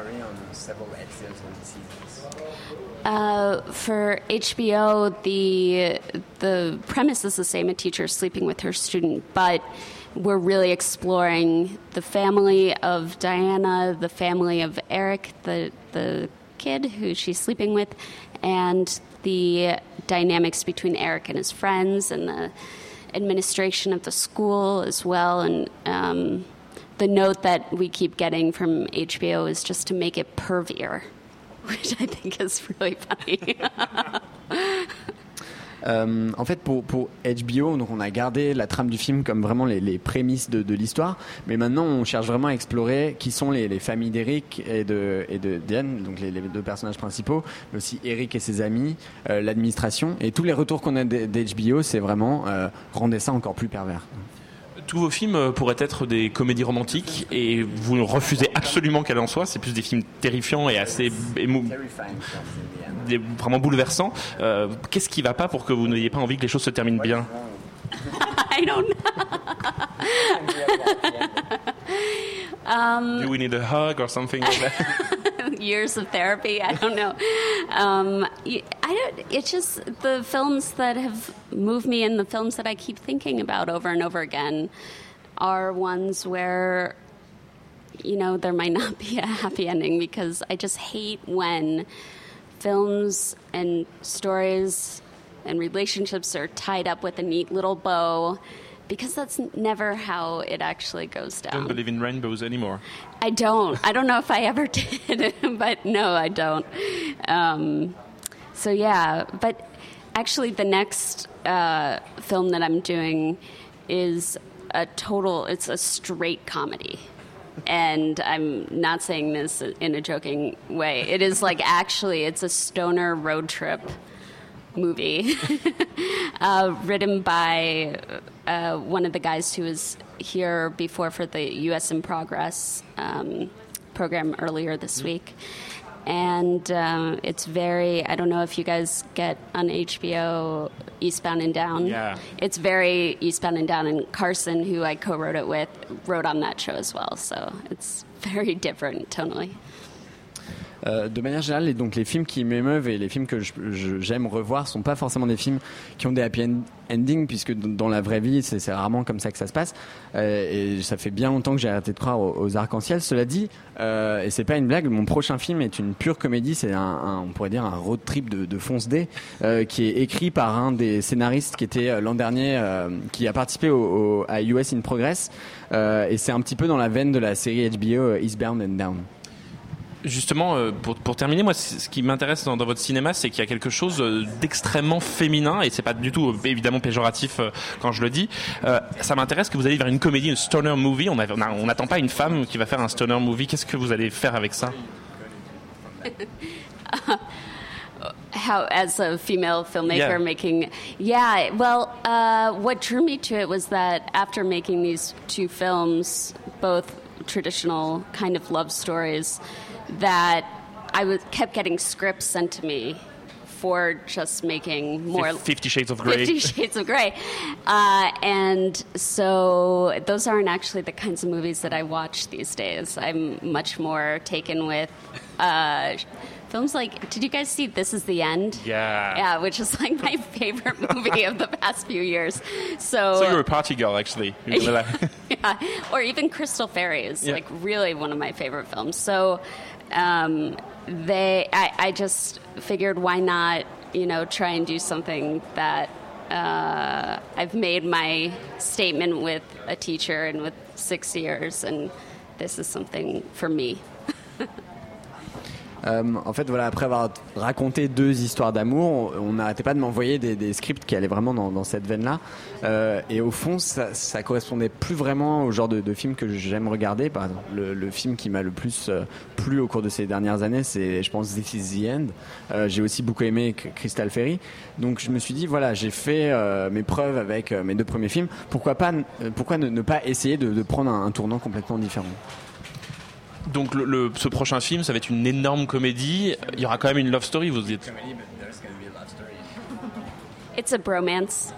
Uh, for HBO, the the premise is the same: a teacher sleeping with her student, but we're really exploring the family of Diana, the family of Eric, the the kid who she's sleeping with, and the dynamics between Eric and his friends, and the administration of the school as well, and. Um, the note that we keep getting from HBO is just to make it pervier, <laughs> which I think is really funny. <laughs> Euh, en fait, pour, HBO, donc on a gardé la trame du film comme vraiment les, prémices de, l'histoire, mais maintenant on cherche vraiment à explorer qui sont les, les familles d'Eric et de, Diane, donc les, deux personnages principaux, mais aussi Eric et ses amis, euh, l'administration, et tous les retours qu'on a d'HBO, c'est vraiment euh, rendez ça encore plus pervers. Tous vos films euh, pourraient être des comédies romantiques et vous refusez absolument qu'elle en soit. C'est plus des films terrifiants et assez des- vraiment bouleversants. Euh, Qu'est-ce qui va pas pour que vous n'ayez pas envie que les choses se terminent bien <laughs> I don't know. um, <laughs> Do we need a hug or something like that? <laughs> years of therapy. I don't know. Um, I don't. It's just the films that have moved me, and the films that I keep thinking about over and over again, are ones where, you know, there might not be a happy ending because I just hate when films and stories and relationships are tied up with a neat little bow. Because that's never how it actually goes down. Don't believe in rainbows anymore. I don't. I don't know if I ever <laughs> did, <laughs> but no, I don't. Um, so yeah, but actually, the next uh, film that I'm doing is a total. It's a straight comedy. And I'm not saying this in a joking way. It is like actually, it's a stoner road trip movie <laughs> uh, written by uh, one of the guys who was here before for the U.S. in Progress um, program earlier this week. And uh, it's very, I don't know if you guys get on HBO Eastbound and Down. Yeah. It's very Eastbound and Down. And Carson, who I co wrote it with, wrote on that show as well. So it's very <laughs> different tonally. Euh, de manière générale, les, donc les films qui m'émeuvent et les films que j'aime revoir sont pas forcément des films qui ont des happy end- endings, puisque dans la vraie vie, c'est rarement comme ça que ça se passe. Euh, et ça fait bien longtemps que j'ai arrêté de croire aux, arcs-en-ciel. Cela dit, euh, et c'est pas une blague, mon prochain film est une pure comédie. C'est un, on pourrait dire un road trip de, de Fonce D, euh, qui est écrit par un des scénaristes qui était l'an dernier, qui a participé au, à US in Progress. Et c'est un petit peu dans la veine de la série HBO Eastbound and Down. Justement, euh, pour, pour terminer, moi, ce qui m'intéresse dans, dans votre cinéma, c'est qu'il y a quelque chose euh, d'extrêmement féminin, et c'est pas du tout euh, évidemment péjoratif quand je le dis. Euh, ça m'intéresse que vous allez vers une comédie, une stoner movie. On n'attend on pas une femme qui va faire un stoner movie. Qu'est-ce que vous allez faire avec ça? <laughs> How as a female filmmaker Yeah. making yeah well uh, what drew me to it was that after making these two films both traditional kind of love stories that i was kept getting scripts sent to me for just making more Fifty Shades of <laughs> Grey. Fifty Shades of Grey. Uh, and so those aren't actually the kinds of movies that I watch these days. I'm much more taken with uh, films like, did you guys see This Is the End? Yeah. Yeah, which is like my <laughs> favorite movie of the past few years. So, So you're a party girl, actually. <laughs> yeah, or even Crystal Fairy is Yeah. like really one of my favorite films. So um, they, I, I just figured why not, you know, try and do something that uh, I've made my statement with a teacher and with six years, and this is something for me. Euh, en fait, voilà, après avoir raconté deux histoires d'amour, on n'arrêtait pas de m'envoyer des, des scripts qui allaient vraiment dans, dans cette veine-là. Euh, et au fond, ça, ça correspondait plus vraiment au genre de, de film que j'aime regarder. Par exemple, le, le film qui m'a le plus euh, plu au cours de ces dernières années, c'est, je pense, This Is the End. Euh, j'ai aussi beaucoup aimé Crystal Ferry. Donc, je me suis dit, voilà, j'ai fait euh, mes preuves avec euh, mes deux premiers films. Pourquoi pas, pourquoi ne, pas essayer de, de prendre un tournant complètement différent? Donc le, le- ce prochain film, ça va être une énorme comédie. Il y aura quand même une love story. Vous êtes It's a bromance.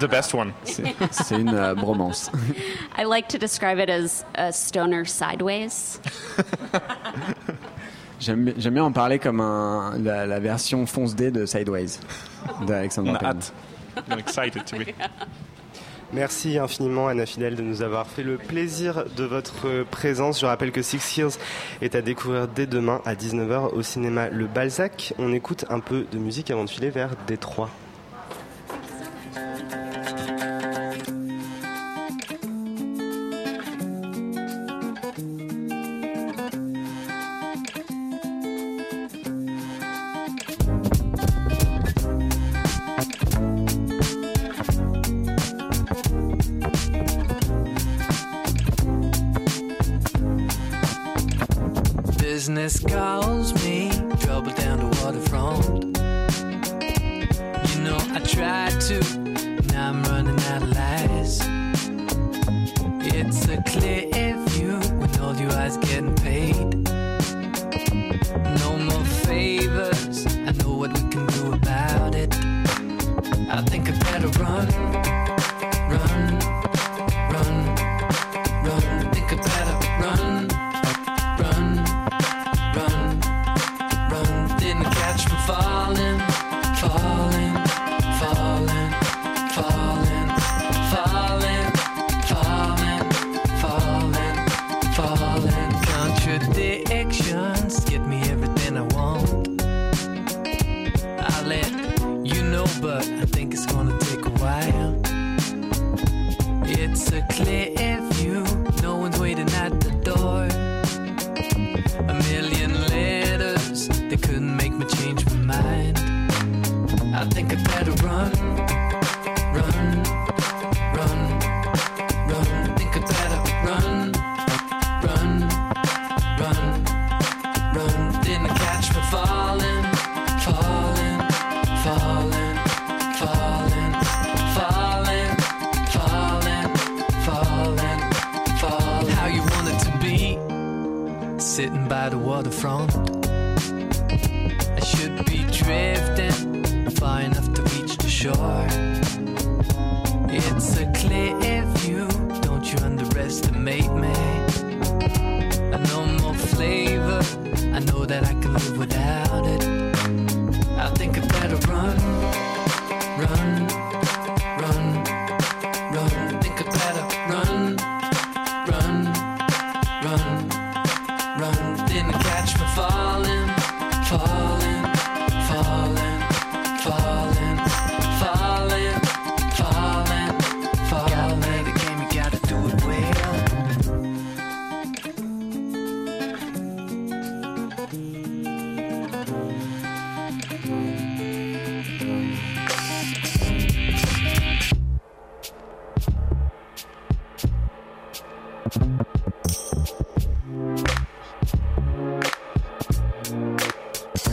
the best one. <laughs> C'est une euh, bromance. <laughs> I like to describe it as a stoner sideways. <laughs> J'aime bi- j'aime bien en parler comme un, la, la version fonce D de Sideways d'Alexandre On a Payne. hâte. I'm excited to be. Merci infiniment Anna Fidel de nous avoir fait le plaisir de votre présence. Je rappelle que Six Years est à découvrir dès demain à 19h au cinéma Le Balzac. On écoute un peu de musique avant de filer vers Détroit.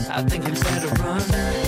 I think you better run.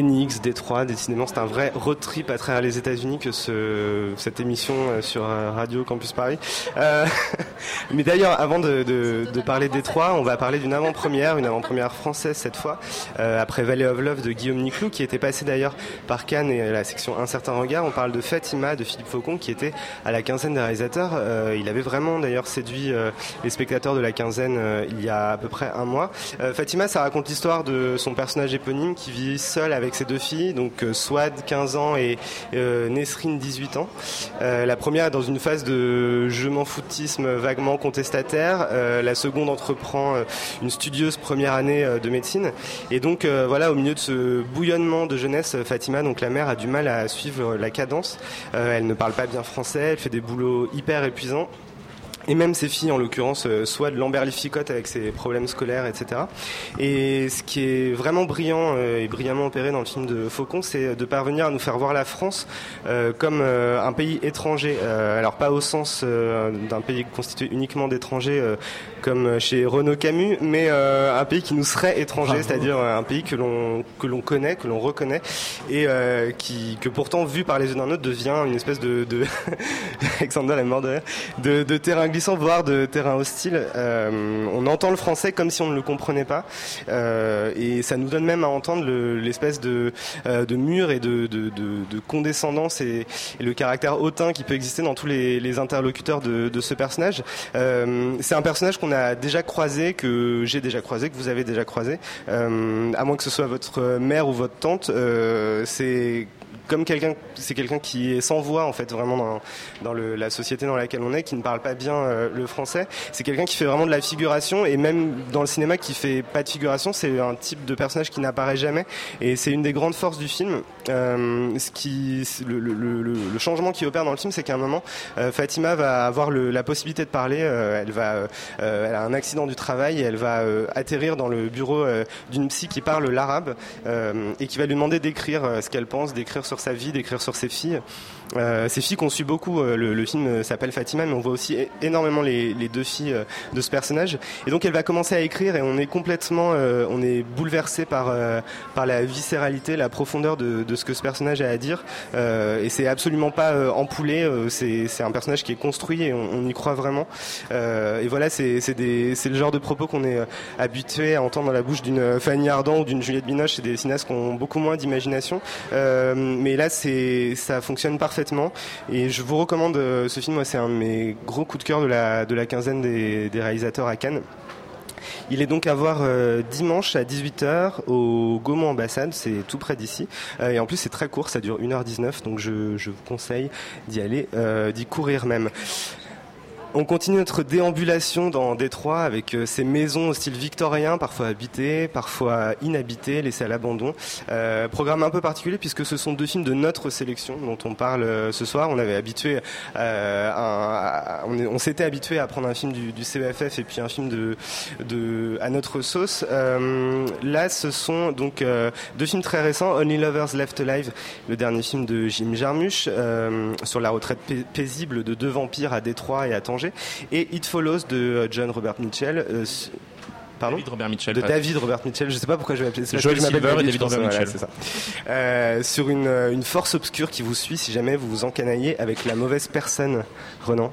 Phoenix, Détroit, décidément c'est un vrai road trip à travers les États-Unis que ce, cette émission euh, sur euh, Radio Campus Paris. Euh, <laughs> mais d'ailleurs, avant de, de, de parler de Détroit, on va parler d'une avant-première, une avant-première française cette fois, euh, après Valley of Love de Guillaume Niclou, qui était passé d'ailleurs par Cannes et la section Un certain regard. On parle de Fatima de Philippe Faucon, qui était à la quinzaine des réalisateurs. Euh, il avait vraiment d'ailleurs séduit euh, les spectateurs de la quinzaine euh, il y a à peu près un mois. Euh, Fatima, ça raconte l'histoire de son personnage éponyme qui vit seul avec ses deux filles, donc euh, Swad 15 ans et Nesrine 18 ans. La première est dans une phase de je m'en foutisme vaguement contestataire. Euh, la seconde entreprend euh, une studieuse première année euh, de médecine. Et donc voilà, au milieu de ce bouillonnement de jeunesse, Fatima, donc la mère, a du mal à suivre la cadence. Elle ne parle pas bien français, elle fait des boulots hyper épuisants. Et même ses filles, en l'occurrence, euh, soit de l'emberlificote avec ses problèmes scolaires, etc. Et ce qui est vraiment brillant euh, et brillamment opéré dans le film de Faucon, c'est de parvenir à nous faire voir la France euh, comme euh, un pays étranger. Euh, alors pas au sens d'un pays constitué uniquement d'étrangers, comme chez Renaud Camus, mais un pays qui nous serait étranger, c'est-à-dire un pays que l'on que l'on connaît, que l'on reconnaît, et qui que pourtant vu par les yeux d'un autre devient une espèce de, de <laughs> Alexander est mort de, de terrain glissant, voire de terrain hostile. Euh, on entend le français comme si on ne le comprenait pas, euh, et ça nous donne même à entendre le- l'espèce de, euh, de mur et de, de, de, de condescendance et, le caractère hautain qui peut exister dans tous les, les interlocuteurs de, ce personnage. C'est un personnage qu'on a déjà croisé, que j'ai déjà croisé, que vous avez déjà croisé, à moins que ce soit votre mère ou votre tante. C'est comme quelqu'un, c'est quelqu'un qui est sans voix en fait vraiment dans, la société dans laquelle on est, qui ne parle pas bien euh, le français. C'est quelqu'un qui fait vraiment de la figuration et même dans le cinéma qui fait pas de figuration, c'est un type de personnage qui n'apparaît jamais et c'est une des grandes forces du film. Euh, ce qui, le, le, le, changement qui opère dans le film, c'est qu'à un moment, euh, Fatima va avoir la possibilité de parler. elle va, elle a un accident du travail et elle va atterrir dans le bureau d'une psy qui parle l'arabe et qui va lui demander d'écrire ce qu'elle pense, d'écrire sur sa vie, d'écrire sur ses filles. Euh, ces filles qu'on suit beaucoup, euh, le, le film euh, s'appelle Fatima, mais on voit aussi énormément les, les deux filles de ce personnage. Et donc elle va commencer à écrire et on est complètement, on est bouleversé par par la viscéralité, la profondeur de, de ce que ce personnage a à dire. Et c'est absolument pas empoulé. c'est c'est un personnage qui est construit et on, on y croit vraiment. Et voilà, c'est c'est des c'est le genre de propos qu'on est habitué à entendre dans la bouche d'une Fanny Ardant ou d'une Juliette Binoche. C'est des cinéastes qui ont beaucoup moins d'imagination. Mais là, c'est ça fonctionne parfaitement. Et je vous recommande euh, ce film. C'est un de mes gros coups de cœur de la de la quinzaine des, réalisateurs à Cannes. Il est donc à voir euh, dimanche à 18h au Gaumont Ambassade, c'est tout près d'ici. Euh, et en plus c'est très court, ça dure 1h19, donc je, je vous conseille d'y aller, d'y courir même. On continue notre déambulation dans Détroit avec euh, ces maisons au style victorien, parfois habitées, parfois inhabitées, laissées à l'abandon. Euh, programme un peu particulier puisque ce sont deux films de notre sélection dont on parle euh, ce soir. On avait habitué, on, s'était habitué à prendre un film du, du CEFF et puis un film de, à notre sauce. Là, ce sont donc deux films très récents. Only Lovers Left Alive, le dernier film de Jim Jarmusch sur la retraite pai- paisible de deux vampires à Détroit et à Tanger, et It Follows de euh, John Robert Mitchell. euh, Pardon David Robert Mitchell. de David Robert Mitchell, je sais pas pourquoi je vais appeler ça. Joel je Silver et David je pense, Robert voilà, Mitchell. c'est ça. Euh, sur une, euh, une force obscure qui vous suit si jamais vous vous encanaillez avec la mauvaise personne, Renan.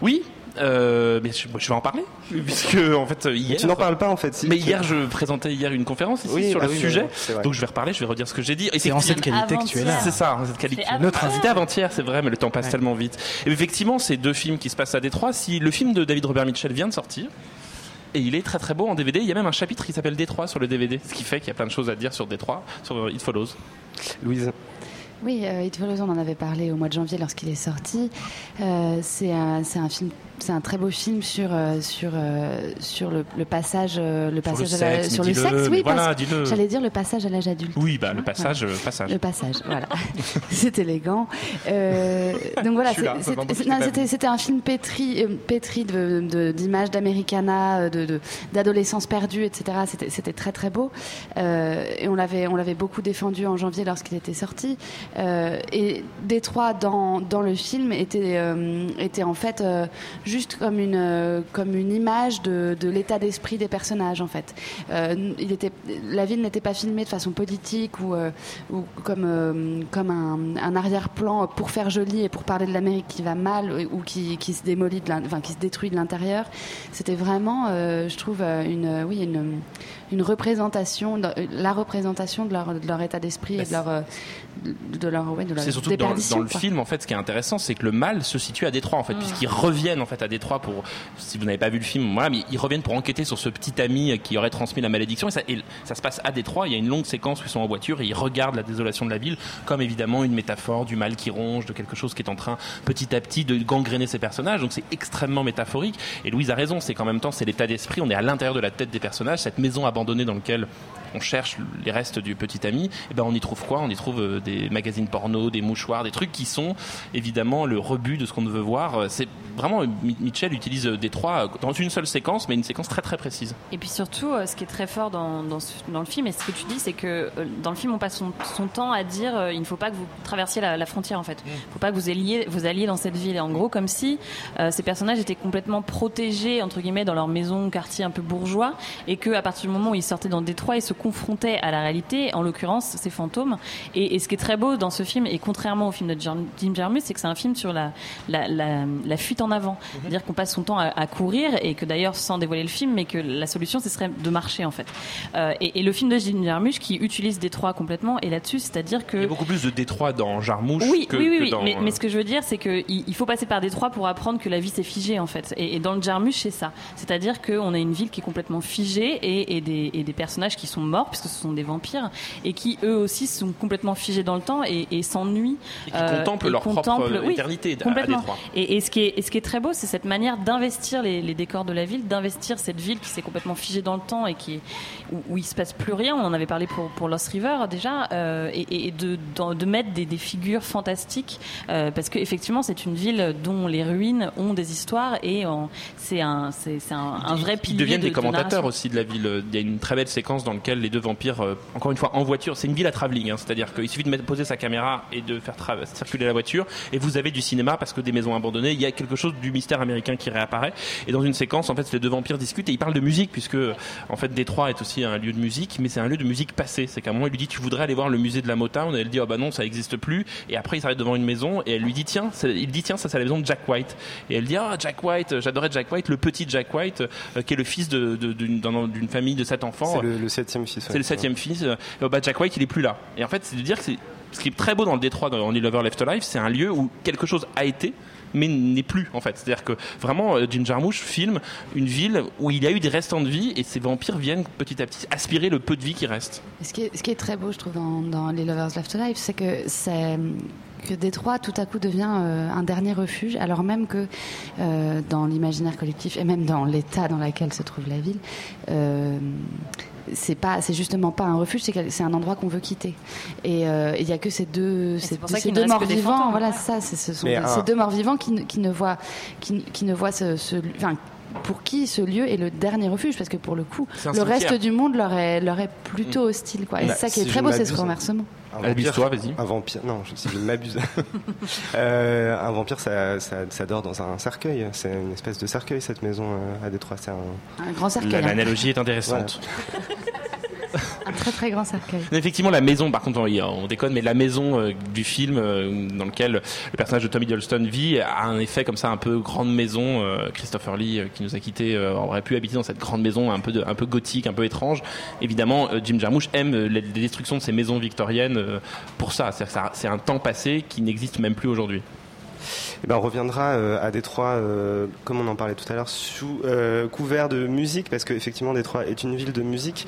Oui, euh, mais je, je vais en parler puisque en fait hier. Tu n'en parles pas en fait. Si, mais tu- hier, je présentais hier une conférence ici Oui, sur ah le oui, sujet, vrai. donc je vais reparler, je vais redire ce que j'ai dit. C'est en cette qualité que tu es là. C'est ça, en cette qualité. C'est Notre invité avant-hier, c'est vrai, mais le temps passe Ouais. tellement vite. Et effectivement, ces deux films qui se passent à Détroit. Si le film de David Robert Mitchell vient de sortir, et il est très très beau en DVD. Il y a même un chapitre qui s'appelle Détroit sur le DVD, ce qui fait qu'il y a plein de choses à dire sur Détroit, sur It Follows. Louise Oui, euh, It Follows, on en avait parlé au mois de janvier lorsqu'il est sorti. Euh, c'est un, c'est un film, c'est un très beau film sur euh, sur euh, sur le, le passage, euh, le passage à la- sexe, sur mais le dis-le, sexe. Oui, voilà, j'allais dire le passage à l'âge adulte. Oui, bah le passage, euh, passage. Le passage, <laughs> voilà. <laughs> c'est élégant. Euh, donc voilà, c'était un film pétri, euh, pétri d'images d'Americana, de- d'adolescence perdue, etc. C'était très très beau. Euh, et on l'avait on l'avait beaucoup défendu en janvier lorsqu'il était sorti. Et Détroit dans, dans le film était, était en fait juste comme une, euh, comme une image de, de l'état d'esprit des personnages en fait. Euh, il était, la ville n'était pas filmée de façon politique ou, euh, ou comme, comme un, arrière-plan pour faire joli et pour parler de l'Amérique qui va mal ou qui, qui se démolit, de enfin qui se détruit de l'intérieur. C'était vraiment, je trouve, une, oui, une, une représentation, la représentation de leur, de leur état d'esprit et de leur, euh, de leur, ouais, de leur C'est surtout dans, dans le quoi. film, en fait, ce qui est intéressant, c'est que le mal se situe à Détroit, en fait, puisqu'ils reviennent en fait à Détroit pour. Si vous n'avez pas vu le film, voilà, mais ils reviennent pour enquêter sur ce petit ami qui aurait transmis la malédiction. Et ça, et ça se passe à Détroit. Il y a une longue séquence où ils sont en voiture et ils regardent la désolation de la ville comme évidemment une métaphore du mal qui ronge, de quelque chose qui est en train petit à petit de gangréner ces personnages. Donc c'est extrêmement métaphorique. Et Louise a raison, c'est qu'en même temps, c'est l'état d'esprit. On est à l'intérieur de la tête des personnages, cette maison abandonnée dans laquelle on cherche les restes du petit ami, et ben on y trouve quoi? On y trouve euh, des magazines porno, des mouchoirs, des trucs qui sont évidemment le rebut de ce qu'on veut voir. Euh, C'est vraiment Mi- Mitchell utilise euh, des trois euh, dans une seule séquence, mais une séquence très très précise. Et puis surtout, euh, ce qui est très fort dans, dans, le film, et ce que tu dis, c'est que euh, dans le film, on passe son, son temps à dire euh, il ne faut pas que vous traversiez la, la frontière, en fait. Il ne faut pas que vous alliez, vous alliez dans cette ville. Et en gros, comme si euh, ces personnages étaient complètement protégés, entre guillemets, dans leur maison, quartier un peu bourgeois, et qu'à partir du moment où ils sortaient dans Détroit, ils se confrontaient à la réalité, en l'occurrence, ces fantômes. Et, et ce qui est très beau dans ce film, et contrairement au film de Jim Jarmusch, c'est que c'est un film sur la, la, la, la fuite en avant. C'est-à-dire qu'on passe son temps à, à courir, et que d'ailleurs, sans dévoiler le film, mais que la solution, ce serait de marcher, en fait. Euh, et, et le film de Jim Jarmusch, qui utilise Détroit complètement, est là-dessus, c'est-à-dire que... Il y a beaucoup plus de Détroit dans Jarmouche Oui, que, oui, oui, que oui. dans. Mais, euh, mais ce que je veux dire, c'est qu'il il faut passer par Détroit pour apprendre que la vie c'est figé en fait. Et, et dans le Jarmusch, c'est ça. C'est-à-dire qu'on a une ville qui est complètement figée et, et des, et des personnages qui sont morts, puisque ce sont des vampires, et qui eux aussi sont complètement figés dans le temps et, et s'ennuient. Et qui contemplent leur propre oui, éternité à complètement. Détroit. Et, et ce qui est, et ce qui est très beau, c'est cette manière d'investir les, les décors de la ville, d'investir cette ville qui s'est complètement figée dans le temps et qui où, où il se passe plus rien. On en avait parlé pour, pour Lost River déjà, euh, et, et de, mettre des, des figures fantastiques, euh, parce qu'effectivement, c'est une ville dont les ruines ont des histoires et c'est un, c'est, un, un vrai pilier. Ils deviennent de- des de commentateurs aussi de la ville. Il a une très belle séquence dans laquelle les deux vampires, euh, encore une fois en voiture, c'est une ville à travelling, hein, c'est-à-dire qu'il suffit de poser sa caméra et de faire circuler la voiture, et vous avez du cinéma parce que des maisons abandonnées, il y a quelque chose du mystère américain qui réapparaît. Et dans une séquence, en fait, les deux vampires discutent et ils parlent de musique, puisque en fait Détroit est aussi un lieu de musique, mais c'est un lieu de musique passée. C'est qu'à un moment, il lui dit Tu voudrais aller voir le musée de la Motown? Et elle dit Oh bah non, ça n'existe plus. Et après, il s'arrête devant une maison et elle lui dit Tiens, il dit Tiens, ça c'est la maison de Jack White. Et elle dit Ah, Jack White, j'adorais Jack White, le petit Jack White, euh, qui est le fils d'une famille de sept enfants. C'est le, le septième fils. C'est le septième fils. Euh, bah, Jack White, il est plus là. Et en fait, c'est de dire que c'est ce qui est très beau dans le Détroit, dans Only Lover Left Alive, c'est un lieu où quelque chose a été mais n'est plus en fait. C'est-à-dire que vraiment euh, Jim Jarmusch filme une ville où il y a eu des restants de vie et ces vampires viennent petit à petit aspirer le peu de vie qui reste. Ce qui, est, ce qui est très beau, je trouve, dans, dans Les Lovers Left Alive, c'est que c'est que Détroit tout à coup devient euh, un dernier refuge, alors même que euh, dans l'imaginaire collectif et même dans l'état dans lequel se trouve la ville, euh, c'est pas, c'est justement pas un refuge, c'est c'est un endroit qu'on veut quitter. Et euh, il y a que ces deux, ces, pour ça ces qu'il ne deux morts vivants. fantômes. Voilà, c'est ça. c'est- Ce sont Mais des- un- ces deux morts vivants qui, ne- qui ne voient, qui, qui ne voient ce, ce- enfin, pour qui ce lieu est le dernier refuge parce que pour le coup le cimetière. reste du monde leur est, leur est plutôt hostile quoi. et Bah, c'est ça qui est si très beau c'est ce m'abuse, renversement Abuse-toi, vas-y. Un vampire, non, je, si je ne m'abuse. <laughs> Euh, un vampire, ça, ça, ça dort dans un cercueil. C'est une espèce de cercueil, cette maison euh, à Détroit. C'est un... un grand cercueil La- hein. L'analogie est intéressante. <laughs> <laughs> un très très grand cercueil Effectivement, la maison, par contre, on, on déconne, mais la maison euh, du film euh, dans lequel le personnage de Tommy Hiddleston vit a un effet comme ça, un peu grande maison. Euh, Christopher Lee, qui nous a quittés, aurait pu habiter dans cette grande maison un peu, un peu gothique, un peu étrange. Évidemment, Jim Jarmusch aime les, destructions de ces maisons victoriennes pour ça- C'est un temps passé qui n'existe même plus aujourd'hui. Eh ben, on reviendra euh, à Détroit, euh, comme on en parlait tout à l'heure, sous euh, couvert de musique, parce qu'effectivement Détroit est une ville de musique.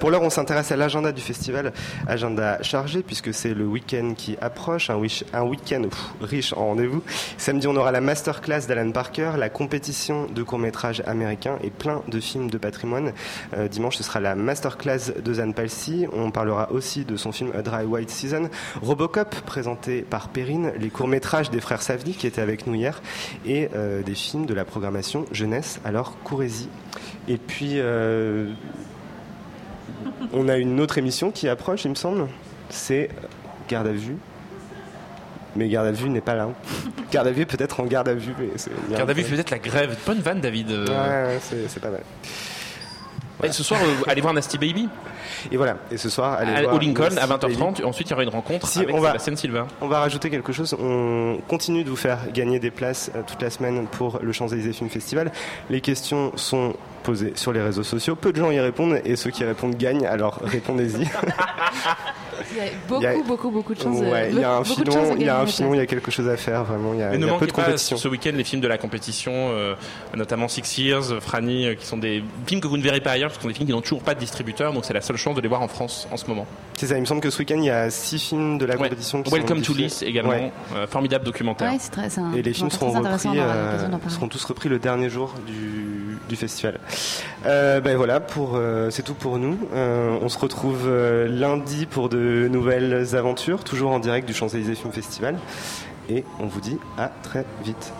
Pour l'heure, on s'intéresse à l'agenda du festival, agenda chargé, puisque c'est le week-end qui approche, un, week-end riche en rendez-vous. Samedi, on aura la masterclass d'Alan Parker, la compétition de courts-métrages américains et plein de films de patrimoine. Dimanche, ce sera la masterclass de Zan Palsy. On parlera aussi de son film A Dry White Season. Robocop, présenté par Perrine, les courts-métrages des frères Savni qui étaient avec nous hier, et euh, des films de la programmation jeunesse, alors courez-y. Et puis, euh, on a une autre émission qui approche, il me semble, c'est Garde à vue. Mais Garde à vue n'est pas là. <laughs> Garde à vue peut-être en garde à vue. mais Garde à vue, peut-être la grève. Bonne vanne, David. euh. Ouais, c'est pas mal. Et ce soir, euh, allez voir Nasty Baby. Et voilà. Et ce soir, allez À- voir au Lincoln Nasty à 20h30. Baby. Ensuite, il y aura une rencontre Si, avec on va- Sébastien Silva. On va rajouter quelque chose. On continue de vous faire gagner des places euh, toute la semaine pour le Champs-Élysées Film Festival. Les questions sont posées sur les réseaux sociaux. Peu de gens y répondent et ceux qui répondent gagnent. Alors répondez-y. <laughs> Il y a beaucoup, a- beaucoup, beaucoup de choses. Ouais, il y a un filon, il y a un filon, il y a quelque chose à faire. Vraiment, il y a, Mais il ne y a peu manquez de pas compétition. ce week-end les films de la compétition, euh, notamment Six Years, Franny, euh, qui sont des films que vous ne verrez pas ailleurs, parce que ce sont des films qui n'ont toujours pas de distributeur, donc c'est la seule chance de les voir en France en ce moment. C'est ça. Il me semble que ce week-end, il y a six films de la compétition. Qui Welcome sont to. Lys également, Ouais. euh, formidable documentaire. Ouais, c'est très, c'est un Et les films seront repris, euh, seront tous repris le dernier jour du, du festival. Euh, ben voilà, euh, c'est tout pour nous. Euh, on se retrouve lundi pour de nouvelles aventures, toujours en direct du Champs-Élysées Film Festival. Et on vous dit à très vite.